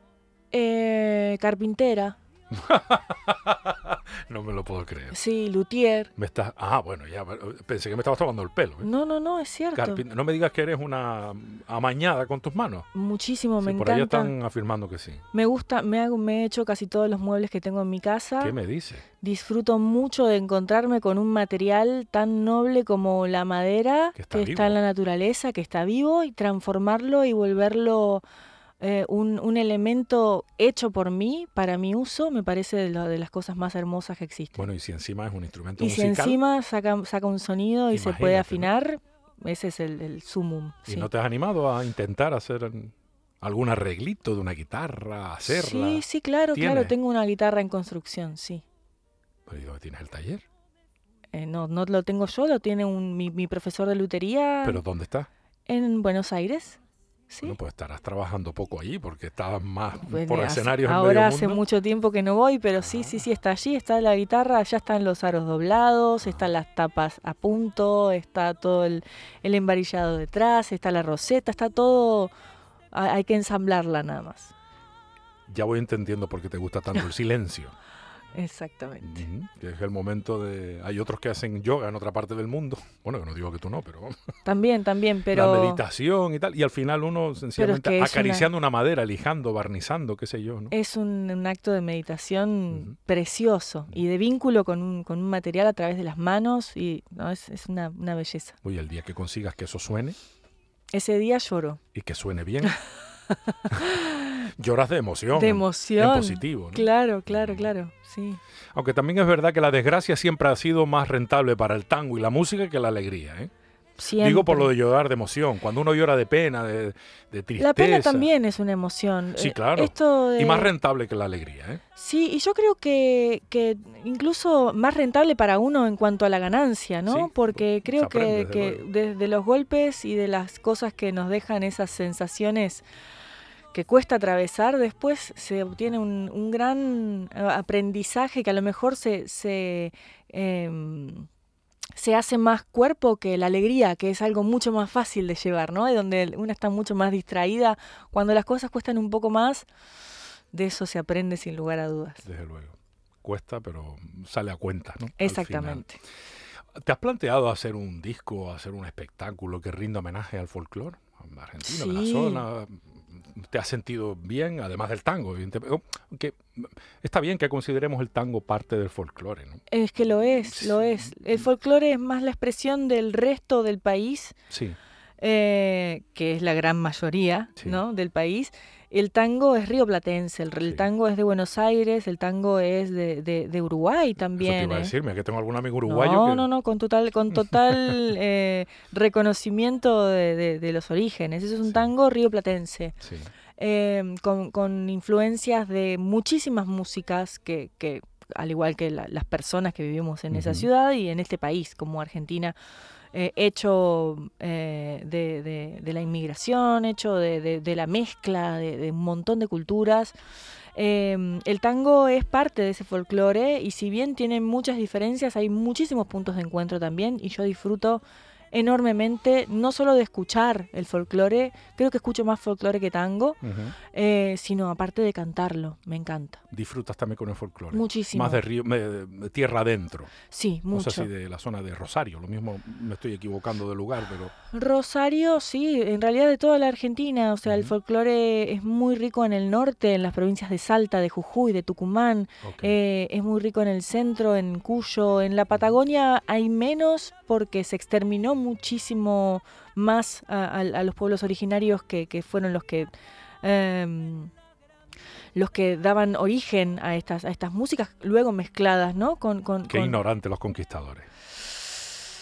Eh, carpintera. no me lo puedo creer. Sí, luthier. Me estás, ah, bueno, ya pensé que me estabas tomando el pelo. ¿eh? No, no, no, es cierto. no me digas que eres una amañada con tus manos. Muchísimo, me por encanta. Por ahí están afirmando que sí. Me gusta, me hago, me he hecho casi todos los muebles que tengo en mi casa. ¿Qué me dice? Disfruto mucho de encontrarme con un material tan noble como la madera que está en la naturaleza, que está vivo y transformarlo y volverlo eh, un, elemento hecho por mí, para mi uso, me parece de, de, las cosas más hermosas que existen. Bueno, y si encima es un instrumento y musical. Y si encima saca, saca un sonido y se puede afinar, ese es el, el sumum. ¿Y no te has animado a intentar hacer algún arreglito de una guitarra, hacerla? Sí, sí, claro, claro, tengo una guitarra en construcción, sí. ¿Pero y dónde tienes el taller? Eh, no, no lo tengo yo, lo tiene un, mi, mi profesor de lutería. ¿Pero dónde está? En Buenos Aires. Bueno, pues estarás trabajando poco allí porque estabas más por escenarios. Ahora hace mucho tiempo que no voy, pero sí, sí, sí, está allí, está la guitarra, ya están los aros doblados, están las tapas a punto, está todo el, el embarillado detrás, está la roseta, está todo, hay que ensamblarla nada más. Ya voy entendiendo por qué te gusta tanto el silencio. Exactamente. que es el momento de... Hay otros que hacen yoga en otra parte del mundo. Bueno, que no digo que tú no, pero... También, también, pero... La meditación y tal. Y al final uno sencillamente acariciando una... madera, lijando, barnizando, qué sé yo. ¿no? Es un, acto de meditación precioso y de vínculo con un, con un material a través de las manos y no, es, es una, una belleza. Oye, el día que consigas que eso suene... Ese día lloro. Y que suene bien. Lloras de emoción. De emoción. En positivo. Claro, claro, claro. Sí. Aunque también es verdad que la desgracia siempre ha sido más rentable para el tango y la música que la alegría. ¿eh? Digo por lo de llorar de emoción. Cuando uno llora de pena, de, tristeza. La pena también es una emoción. Sí, eh, claro. Y más rentable que la alegría. ¿eh? Sí, y yo creo que, que, incluso más rentable para uno en cuanto a la ganancia, ¿no? Porque creo que, desde los golpes y de las cosas que nos dejan esas sensaciones que cuesta atravesar, después se obtiene un, un gran eh, aprendizaje que a lo mejor se, se, em, se hace más cuerpo que la alegría, que es algo mucho más fácil de llevar, ¿no? De donde una está mucho más distraída. Cuando las cosas cuestan un poco más, de eso se aprende sin lugar a dudas. Desde luego. Cuesta, pero sale a cuenta, ¿no? Exactamente. ¿Te has planteado hacer un disco, hacer un espectáculo que rinda homenaje al folclore argentino, de la zona? ¿Te has sentido bien, además del tango? evidentemente? Que está bien que consideremos el tango parte del folclore, ¿no? Es que lo es, lo es. El folclore es más la expresión del resto del país, Sí, eh, que es la gran mayoría Sí. ¿no? del país. El tango es rioplatense, el, el tango es de Buenos Aires, el tango es de, de- de Uruguay eso te también. iba a ¿eh? decirme, que tengo algún amigo uruguayo No, que... no, no, con total, con total eh, reconocimiento de, de- de los orígenes. Eso es un Sí. tango rioplatense, Sí, eh, con, con influencias de muchísimas músicas que, que al igual que la- las personas que vivimos en esa ciudad y en este país como Argentina, eh, hecho eh, de, la inmigración, hecho de, la mezcla de, un montón de culturas. Eh, el tango es parte de ese folclore y si bien tiene muchas diferencias, hay muchísimos puntos de encuentro también y yo disfruto enormemente no solo de escuchar el folclore, creo que escucho más folclore que tango, eh, sino aparte de cantarlo, me encanta. disfrutas también con el folclore. Muchísimo. Más de río, de tierra adentro. Sí, No mucho. sé si de la zona de Rosario. Lo mismo me estoy equivocando de lugar, pero Rosario, sí, en realidad de toda la Argentina, o sea, el folclore es muy rico en el norte, en las provincias de Salta, de Jujuy, de Tucumán, eh, es muy rico en el centro, en Cuyo, en la Patagonia hay menos porque se exterminó muchísimo más a, a- a los pueblos originarios que, que fueron los que em, los que daban origen a estas a estas músicas luego mezcladas, ¿no? Con, con, Qué con- ignorantes los conquistadores.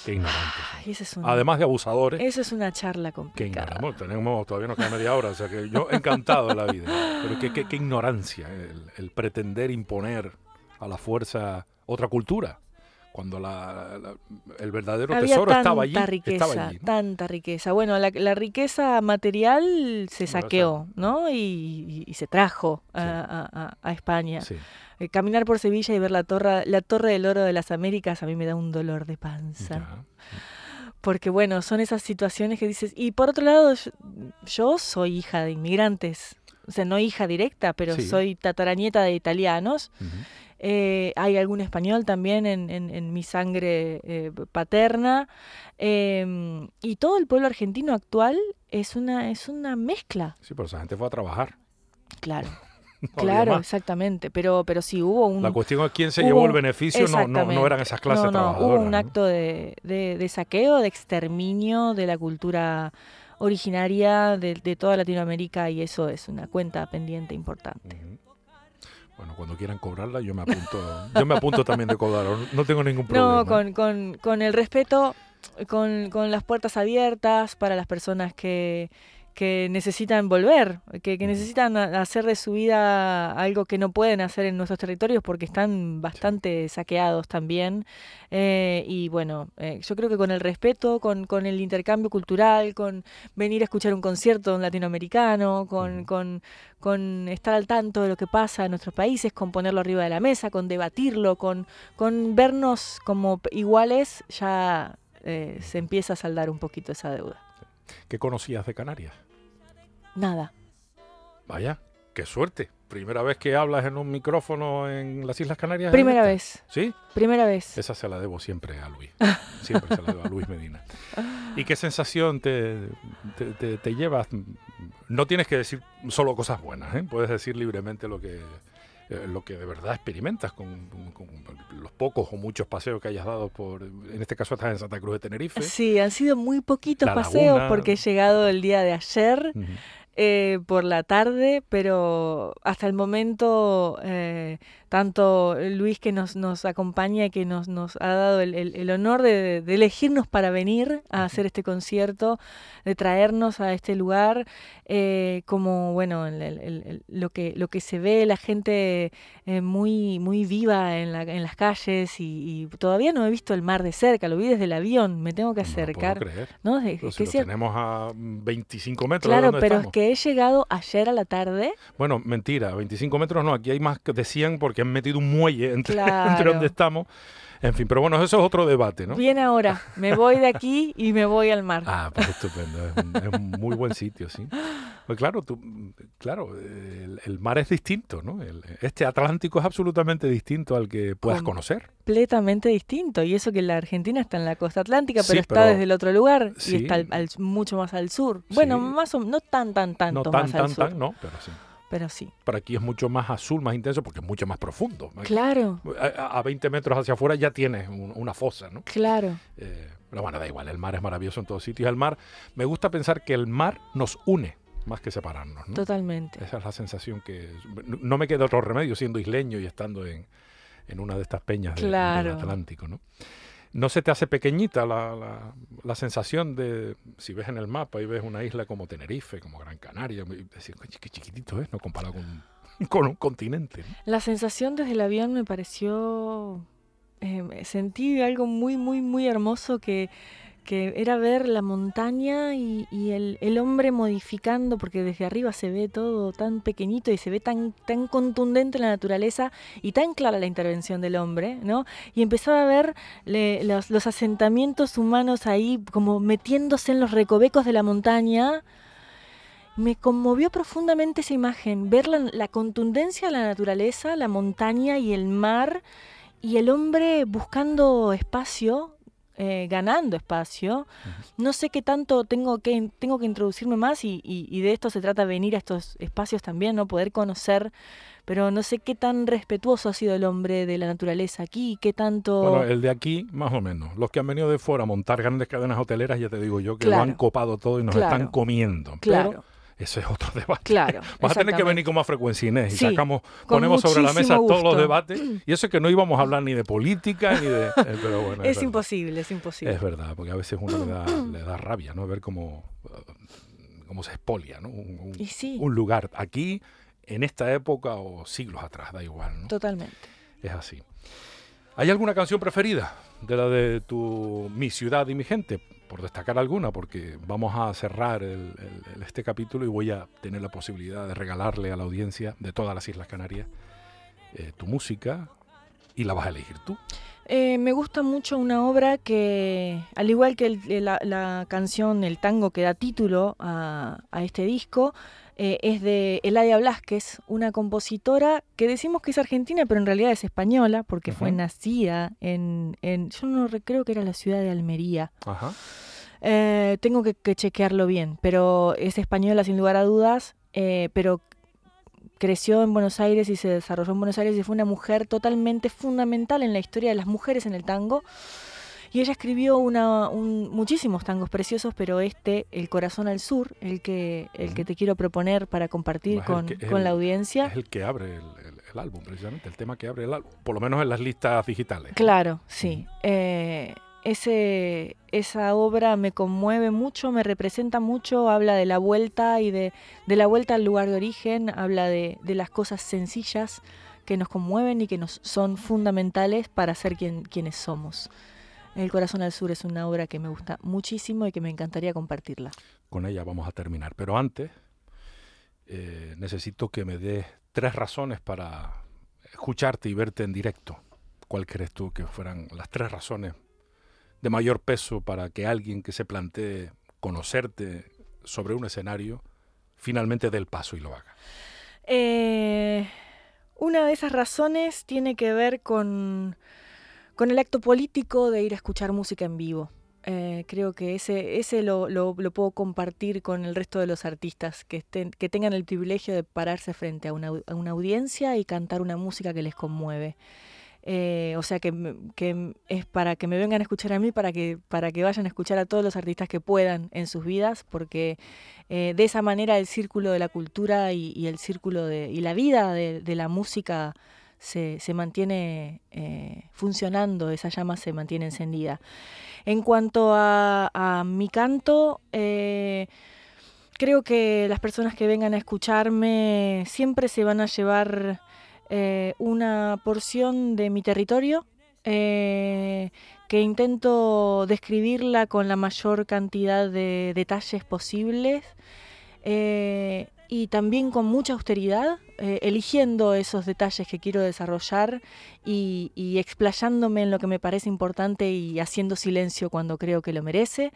Qué ignorantes. Ay, es un- Además de abusadores. eso es una charla Qué complicada. ignoramos. Tenemos, todavía nos queda media hora, o sea que yo encantado de la vida. Pero qué, qué- qué ignorancia el, el pretender imponer a la fuerza otra cultura. Cuando la- la- el verdadero Había tesoro tanta estaba allí. riqueza, estaba allí, ¿no? tanta riqueza. Bueno, la, la riqueza material se Bueno, saqueó, ¿no? Y, se trajo a, Sí. a- a- a España. Sí. Eh, caminar por Sevilla y ver la torre, la torre del oro de las Américas a mí me da un dolor de panza. ya. Porque bueno, son esas situaciones que dices, y por otro lado, yo, yo soy hija de inmigrantes. O sea, no hija directa, pero Sí. soy tataranieta de italianos. Eh, hay algún español también en, en- en mi sangre eh, paterna. em, y todo el pueblo argentino actual es una, es una mezcla. Sí, pero esa gente fue a trabajar. Claro, claro, exactamente. Pero, pero sí hubo un. La cuestión es quién se hubo- llevó el beneficio, no, no, eran esas clases no, no, trabajadoras. Hubo un acto de, de- de saqueo, de exterminio de la cultura originaria de, de toda Latinoamérica y eso es una cuenta pendiente importante. Bueno, cuando quieran cobrarla, yo me apunto, yo me apunto también de cobrar, no tengo ningún problema. No, con, con, con el respeto, con, con las puertas abiertas para las personas que, que necesitan volver, que, que necesitan hacer de su vida algo que no pueden hacer en nuestros territorios porque están bastante saqueados también. Eh, y bueno, eh, yo creo que con el respeto, con, con el intercambio cultural, con venir a escuchar un concierto de un latinoamericano, con, con, con estar al tanto de lo que pasa en nuestros países, con ponerlo arriba de la mesa, con debatirlo, con, con vernos como iguales, ya eh, se empieza a saldar un poquito esa deuda. ¿Qué conocías de Canarias? Nada. Vaya, qué suerte. Primera vez que hablas en un micrófono en las Islas Canarias. ¿es Primera esta? vez, ¿Sí? primera vez. Esa se la debo siempre a Luis. Siempre se la debo a Luis Medina. ¿Y qué sensación te, te, te- te llevas? No tienes que decir solo cosas buenas, ¿eh? Puedes decir libremente lo que, eh, lo que de verdad experimentas con, con los pocos o muchos paseos que hayas dado por... En este caso estás en Santa Cruz de Tenerife. Sí, han sido muy poquitos La paseos laguna. porque he llegado el día de ayer. Eh, por la tarde, pero hasta el momento eh, tanto Luis que nos, nos acompaña y que nos, nos ha dado el, el- el honor de, de elegirnos para venir a hacer este concierto, de traernos a este lugar, eh, como bueno, el- lo, que, lo que se ve, la gente eh, muy, muy viva en, la- en las calles y, y todavía no he visto el mar de cerca, lo vi desde el avión, me tengo que No lo puedo acercar. creer. ¿no? Es- Pero es si que lo cierto. tenemos a 25 metros de Claro, donde pero estamos. es que que he llegado ayer a la tarde. Bueno, mentira, 25 metros no, aquí hay más de 100 porque han metido un muelle entre, entre Claro. donde estamos. En fin, pero bueno, eso es otro debate, ¿no? Bien ahora, me voy de aquí y me voy al mar. Ah, pues estupendo, es un, es un muy buen sitio, sí. Pues claro, tú, claro, el, el mar es distinto, ¿no? El- este Atlántico es absolutamente distinto al que puedas conocer. completamente distinto. Y eso que la Argentina está en la costa atlántica, pero Sí, está pero- desde el otro lugar sí. y está al- al- mucho más al sur. Bueno, Sí. más o no tan, tan, tanto no tan, más al tan, sur. tan, no, pero sí. Pero sí. Pero aquí es mucho más azul, más intenso, porque es mucho más profundo. Claro, A, a 20 metros hacia afuera ya tienes un- una fosa, ¿no? claro. Eh, pero bueno, da igual, el mar es maravilloso en todos sitios. El mar, me gusta pensar que el mar nos une más que separarnos, ¿no? Totalmente. Esa es la sensación que... No me queda otro remedio siendo isleño y estando en, en una de estas peñas de- del Atlántico, ¿no? ¿No se te hace pequeñita la, la- la sensación de, si ves en el mapa y ves una isla como Tenerife, como Gran Canaria, y decir, "Coño, qué chiquitito es, ¿no? Comparado con, con un continente. La sensación desde el avión me pareció... eh, sentí algo muy, muy, muy hermoso que, que era ver la montaña y, el, el hombre modificando, porque desde arriba se ve todo tan pequeñito y se ve tan, tan contundente la naturaleza y tan clara la intervención del hombre, ¿no? Y empezaba a ver los asentamientos humanos ahí como metiéndose en los recovecos de la montaña. Me conmovió profundamente esa imagen, ver la, la contundencia de la naturaleza, la montaña y el mar, y el hombre buscando espacio, eh, ganando espacio. No sé qué tanto tengo que, tengo que introducirme más, y, y- y de esto se trata venir a estos espacios también, ¿no? Poder conocer, pero no sé qué tan respetuoso ha sido el hombre de la naturaleza aquí, qué tanto... Bueno, el de aquí, más o menos. Los que han venido de fuera a montar grandes cadenas hoteleras, ya te digo yo, que lo han copado todo y nos Claro. están comiendo. Claro. Pero ese es otro debate. Claro, Vas a tener que venir con más frecuencia, Inés, y Sí, sacamos, ponemos sobre la mesa todos los debates. Y eso es que no íbamos a hablar ni de política, ni de... eh, pero bueno, Es imposible, es imposible. Es verdad, porque a veces uno le da, le da rabia, ¿no? Ver cómo, eh, cómo se expolia, ¿no? Un, un- Y sí. un lugar aquí, en esta época o siglos atrás, da igual, ¿no? Totalmente. Es así. ¿Hay alguna canción preferida de la de tu Mi ciudad y mi gente? Por destacar alguna, porque vamos a cerrar el- este capítulo y voy a tener la posibilidad de regalarle a la audiencia de todas las Islas Canarias eh, tu música y la vas a elegir tú. Eh, me gusta mucho una obra que, al igual que el- la, la canción, el tango que da título a, a este disco, eh, es de Eladia Blasquez, una compositora que decimos que es argentina, pero en realidad es española, porque fue nacida en, en- yo no re- creo que era la ciudad de Almería. Ajá. Eh, tengo que, que chequearlo bien, pero es española sin lugar a dudas, eh, pero creció en Buenos Aires y se desarrolló en Buenos Aires y fue una mujer totalmente fundamental en la historia de las mujeres en el tango. Y ella escribió una, un- muchísimos tangos preciosos, pero este, El Corazón al Sur, el que, el que te quiero proponer para compartir con, que- con la audiencia. Es el que abre el, el- el álbum, precisamente, el tema que abre el álbum, por lo menos en las listas digitales. Claro, sí. Eh, ese, esa obra me conmueve mucho, me representa mucho, habla de la vuelta y de, de la vuelta al lugar de origen, habla de, de las cosas sencillas que nos conmueven y que nos son fundamentales para ser quien, quienes somos. El Corazón al Sur es una obra que me gusta muchísimo y que me encantaría compartirla. Con ella vamos a terminar. Pero antes, eh, necesito que me des tres razones para escucharte y verte en directo. ¿Cuál crees tú que fueran las tres razones de mayor peso para que alguien que se plantee conocerte sobre un escenario finalmente dé el paso y lo haga? Eh, una de esas razones tiene que ver con, con el acto político de ir a escuchar música en vivo. Eh, creo que ese, ese lo, lo- puedo compartir con el resto de los artistas, que, estén, que tengan el privilegio de pararse frente a una, a una audiencia y cantar una música que les conmueve. Eh, o sea que, que es para que me vengan a escuchar a mí, para que, para que vayan a escuchar a todos los artistas que puedan en sus vidas, porque eh, de esa manera el círculo de la cultura y, y el círculo de, y la vida de, de la música se, mantiene eh, funcionando, esa llama se mantiene encendida. En cuanto a, mi canto, eh, creo que las personas que vengan a escucharme siempre se van a llevar eh, una porción de mi territorio que intento describirla con la mayor cantidad de detalles posibles. y también con mucha austeridad, eh, eligiendo esos detalles que quiero desarrollar y, explayándome en lo que me parece importante y haciendo silencio cuando creo que lo merece.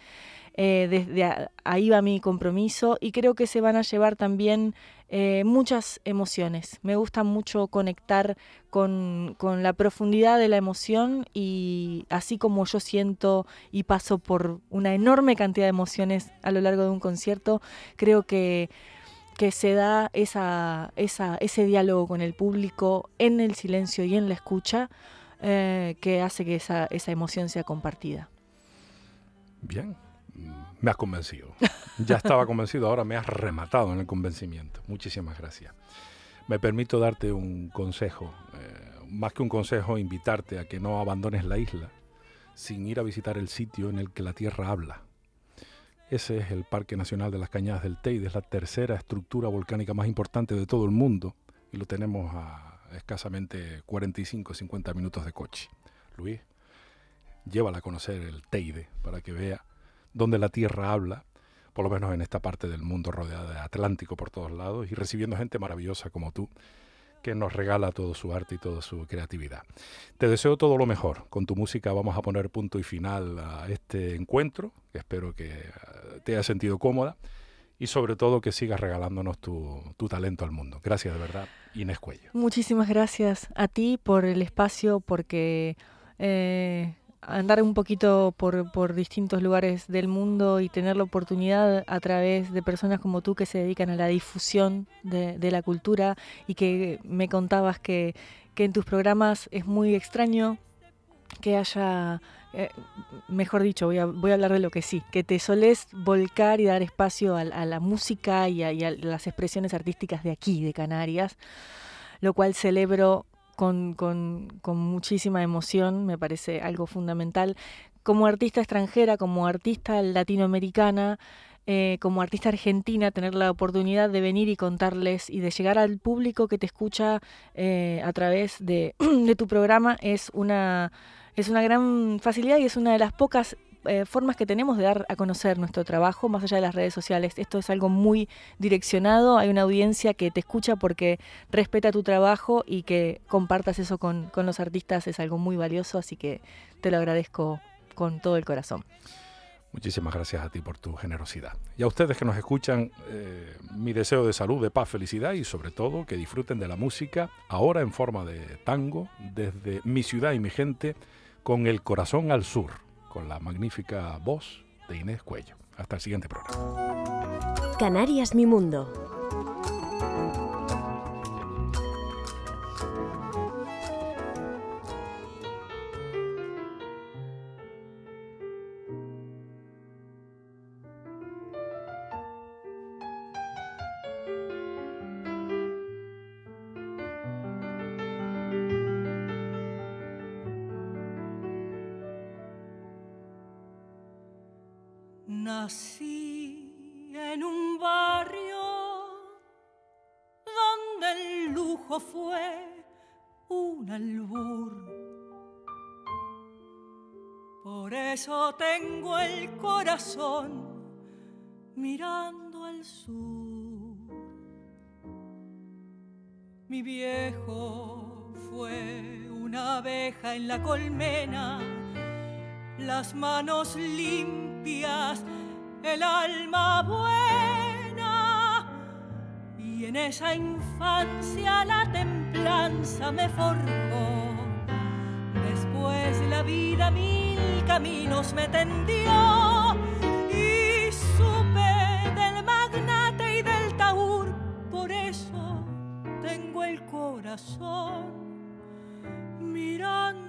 Eh, desde ahí va mi compromiso y creo que se van a llevar también eh, muchas emociones. Me gusta mucho conectar con, con, la profundidad de la emoción y así como yo siento y paso por una enorme cantidad de emociones a lo largo de un concierto, creo que que se da esa, ese diálogo con el público en el silencio y en la escucha eh, que hace que esa, esa emoción sea compartida. Bien, me has convencido. Ya estaba convencido, ahora me has rematado en el convencimiento. Muchísimas gracias. Me permito darte un consejo, eh, más que un consejo, invitarte a que no abandones la isla sin ir a visitar el sitio en el que la tierra habla. Ese es el Parque Nacional de las Cañadas del Teide, es la tercera estructura volcánica más importante de todo el mundo y lo tenemos a escasamente 45-50 minutos de coche. Luis, llévala a conocer el Teide para que vea donde la tierra habla, por lo menos en esta parte del mundo rodeada de Atlántico por todos lados y recibiendo gente maravillosa como tú que nos regala todo su arte y toda su creatividad. Te deseo todo lo mejor. Con tu música vamos a poner punto y final a este encuentro, espero que eh, te haya sentido cómoda y sobre todo que sigas regalándonos tu, talento al mundo. Gracias de verdad, Inés Cuello. Muchísimas gracias a ti por el espacio, porque eh, andar un poquito por, distintos lugares del mundo y tener la oportunidad a través de personas como tú que se dedican a la difusión de, la cultura y que me contabas que, que, en tus programas es muy extraño que haya, eh, mejor dicho, voy a, voy a hablar de lo que sí, que te solés volcar y dar espacio a, a la música y a, y a las expresiones artísticas de aquí, de Canarias, lo cual celebro con, con, con, muchísima emoción, me parece algo fundamental. Como artista extranjera, como artista latinoamericana, eh, como artista argentina, tener la oportunidad de venir y contarles y de llegar al público que te escucha eh, a través de, de tu programa es una, es una gran facilidad y es una de las pocas eh, formas que tenemos de dar a conocer nuestro trabajo más allá de las redes sociales. Esto es algo muy direccionado, hay una audiencia que te escucha porque respeta tu trabajo y que compartas eso con, con los artistas es algo muy valioso, así que te lo agradezco con todo el corazón. Muchísimas gracias a ti por tu generosidad. Y a ustedes que nos escuchan, eh, mi deseo de salud, de paz, felicidad y sobre todo que disfruten de la música, ahora en forma de tango, desde mi ciudad y mi gente, con el corazón al sur con la magnífica voz de Inés Cuello. Hasta el siguiente programa. Canarias Mi Mundo. Nací en un barrio donde el lujo fue un albur. Por eso tengo el corazón mirando al sur. Mi viejo fue una abeja en la colmena, las manos limpias el alma buena y en esa infancia la templanza me forjó. Después la vida mil caminos me tendió y supe del magnate y del taur, por eso tengo el corazón mirando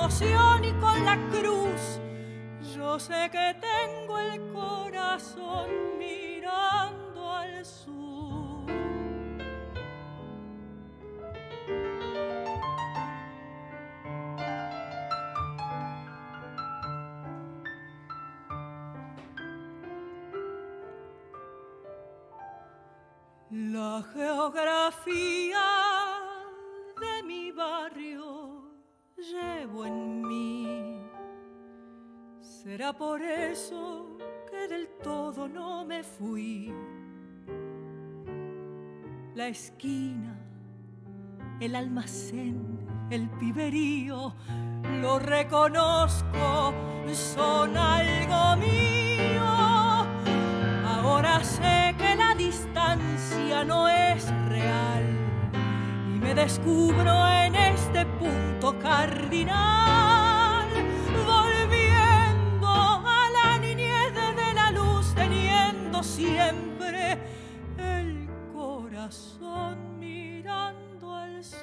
Emoción y con la cruz. Yo sé que tengo el corazón mirando al sur. La geografía Por eso que del todo no me fui. La esquina, el almacén, el piberío, lo reconozco, son algo mío. Ahora sé que la distancia no es real y me descubro en este punto cardinal, siempre el corazón mirando al sur.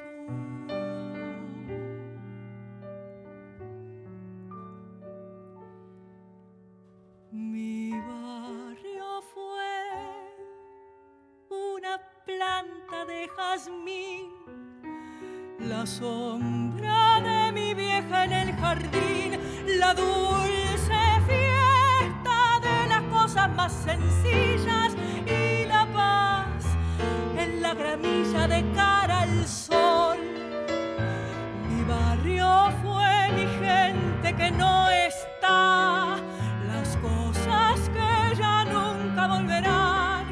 Mi barrio fue una planta de jazmín, la sombra de mi vieja en el jardín, la dulce fiesta de las cosas más sencillas que no está, las cosas que ya nunca volverán.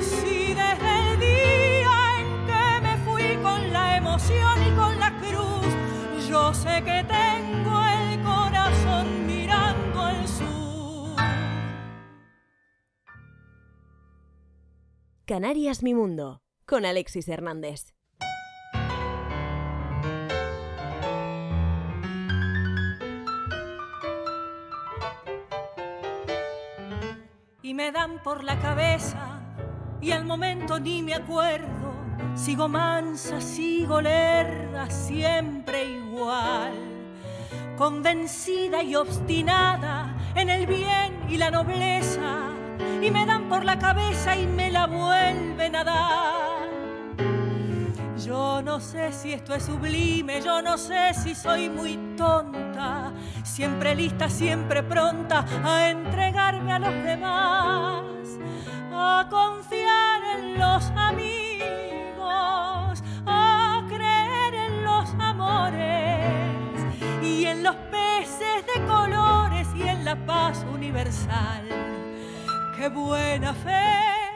Si desde el día en que me fui con la emoción y con la cruz, yo sé que tengo el corazón mirando al sur. Canarias Mi Mundo, con Alexis Hernández. Me dan por la cabeza y al momento ni me acuerdo. Sigo mansa, sigo lerda, siempre igual, convencida y obstinada en el bien y la nobleza, y me dan por la cabeza y me la vuelven a dar. Yo no sé si esto es sublime, yo no sé si soy muy tonta, siempre lista, siempre pronta a a los demás, a confiar en los amigos, a creer en los amores y en los peces de colores y en la paz universal. Qué buena fe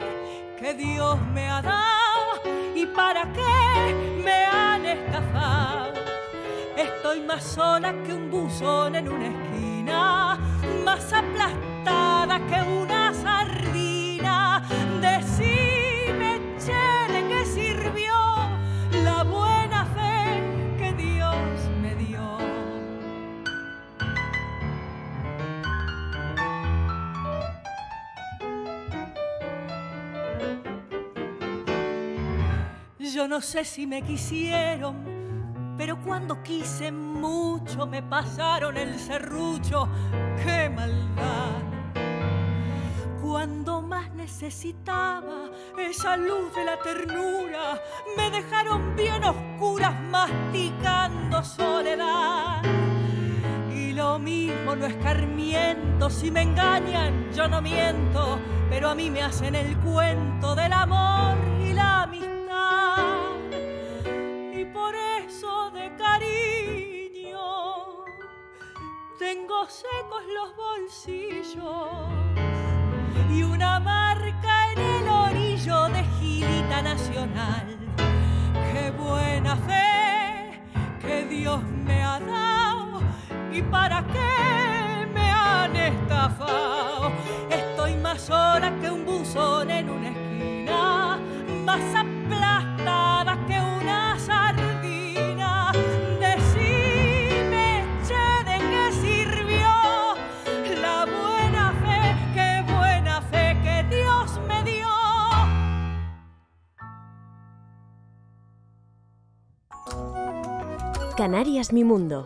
que Dios me ha dado y para qué me han estafado. Estoy más sola que un buzón en una esquina, más aplastada que una sardina. Decime, che, ¿de qué sirvió la buena fe que Dios me dio? Yo no sé si me quisieron, pero cuando quise mucho me pasaron el serrucho. ¡Qué maldad! Cuando más necesitaba esa luz de la ternura, me dejaron bien oscuras masticando soledad. Y lo mismo no escarmiento, si me engañan yo no miento, pero a mí me hacen el cuento del amor y la amistad. Y por eso de cariño tengo secos los bolsillos y una marca en el orillo de gilita nacional. Qué buena fe que Dios me ha dado y para qué me han estafado. Estoy más sola que un buzón en una esquina, más Canarias Mi Mundo,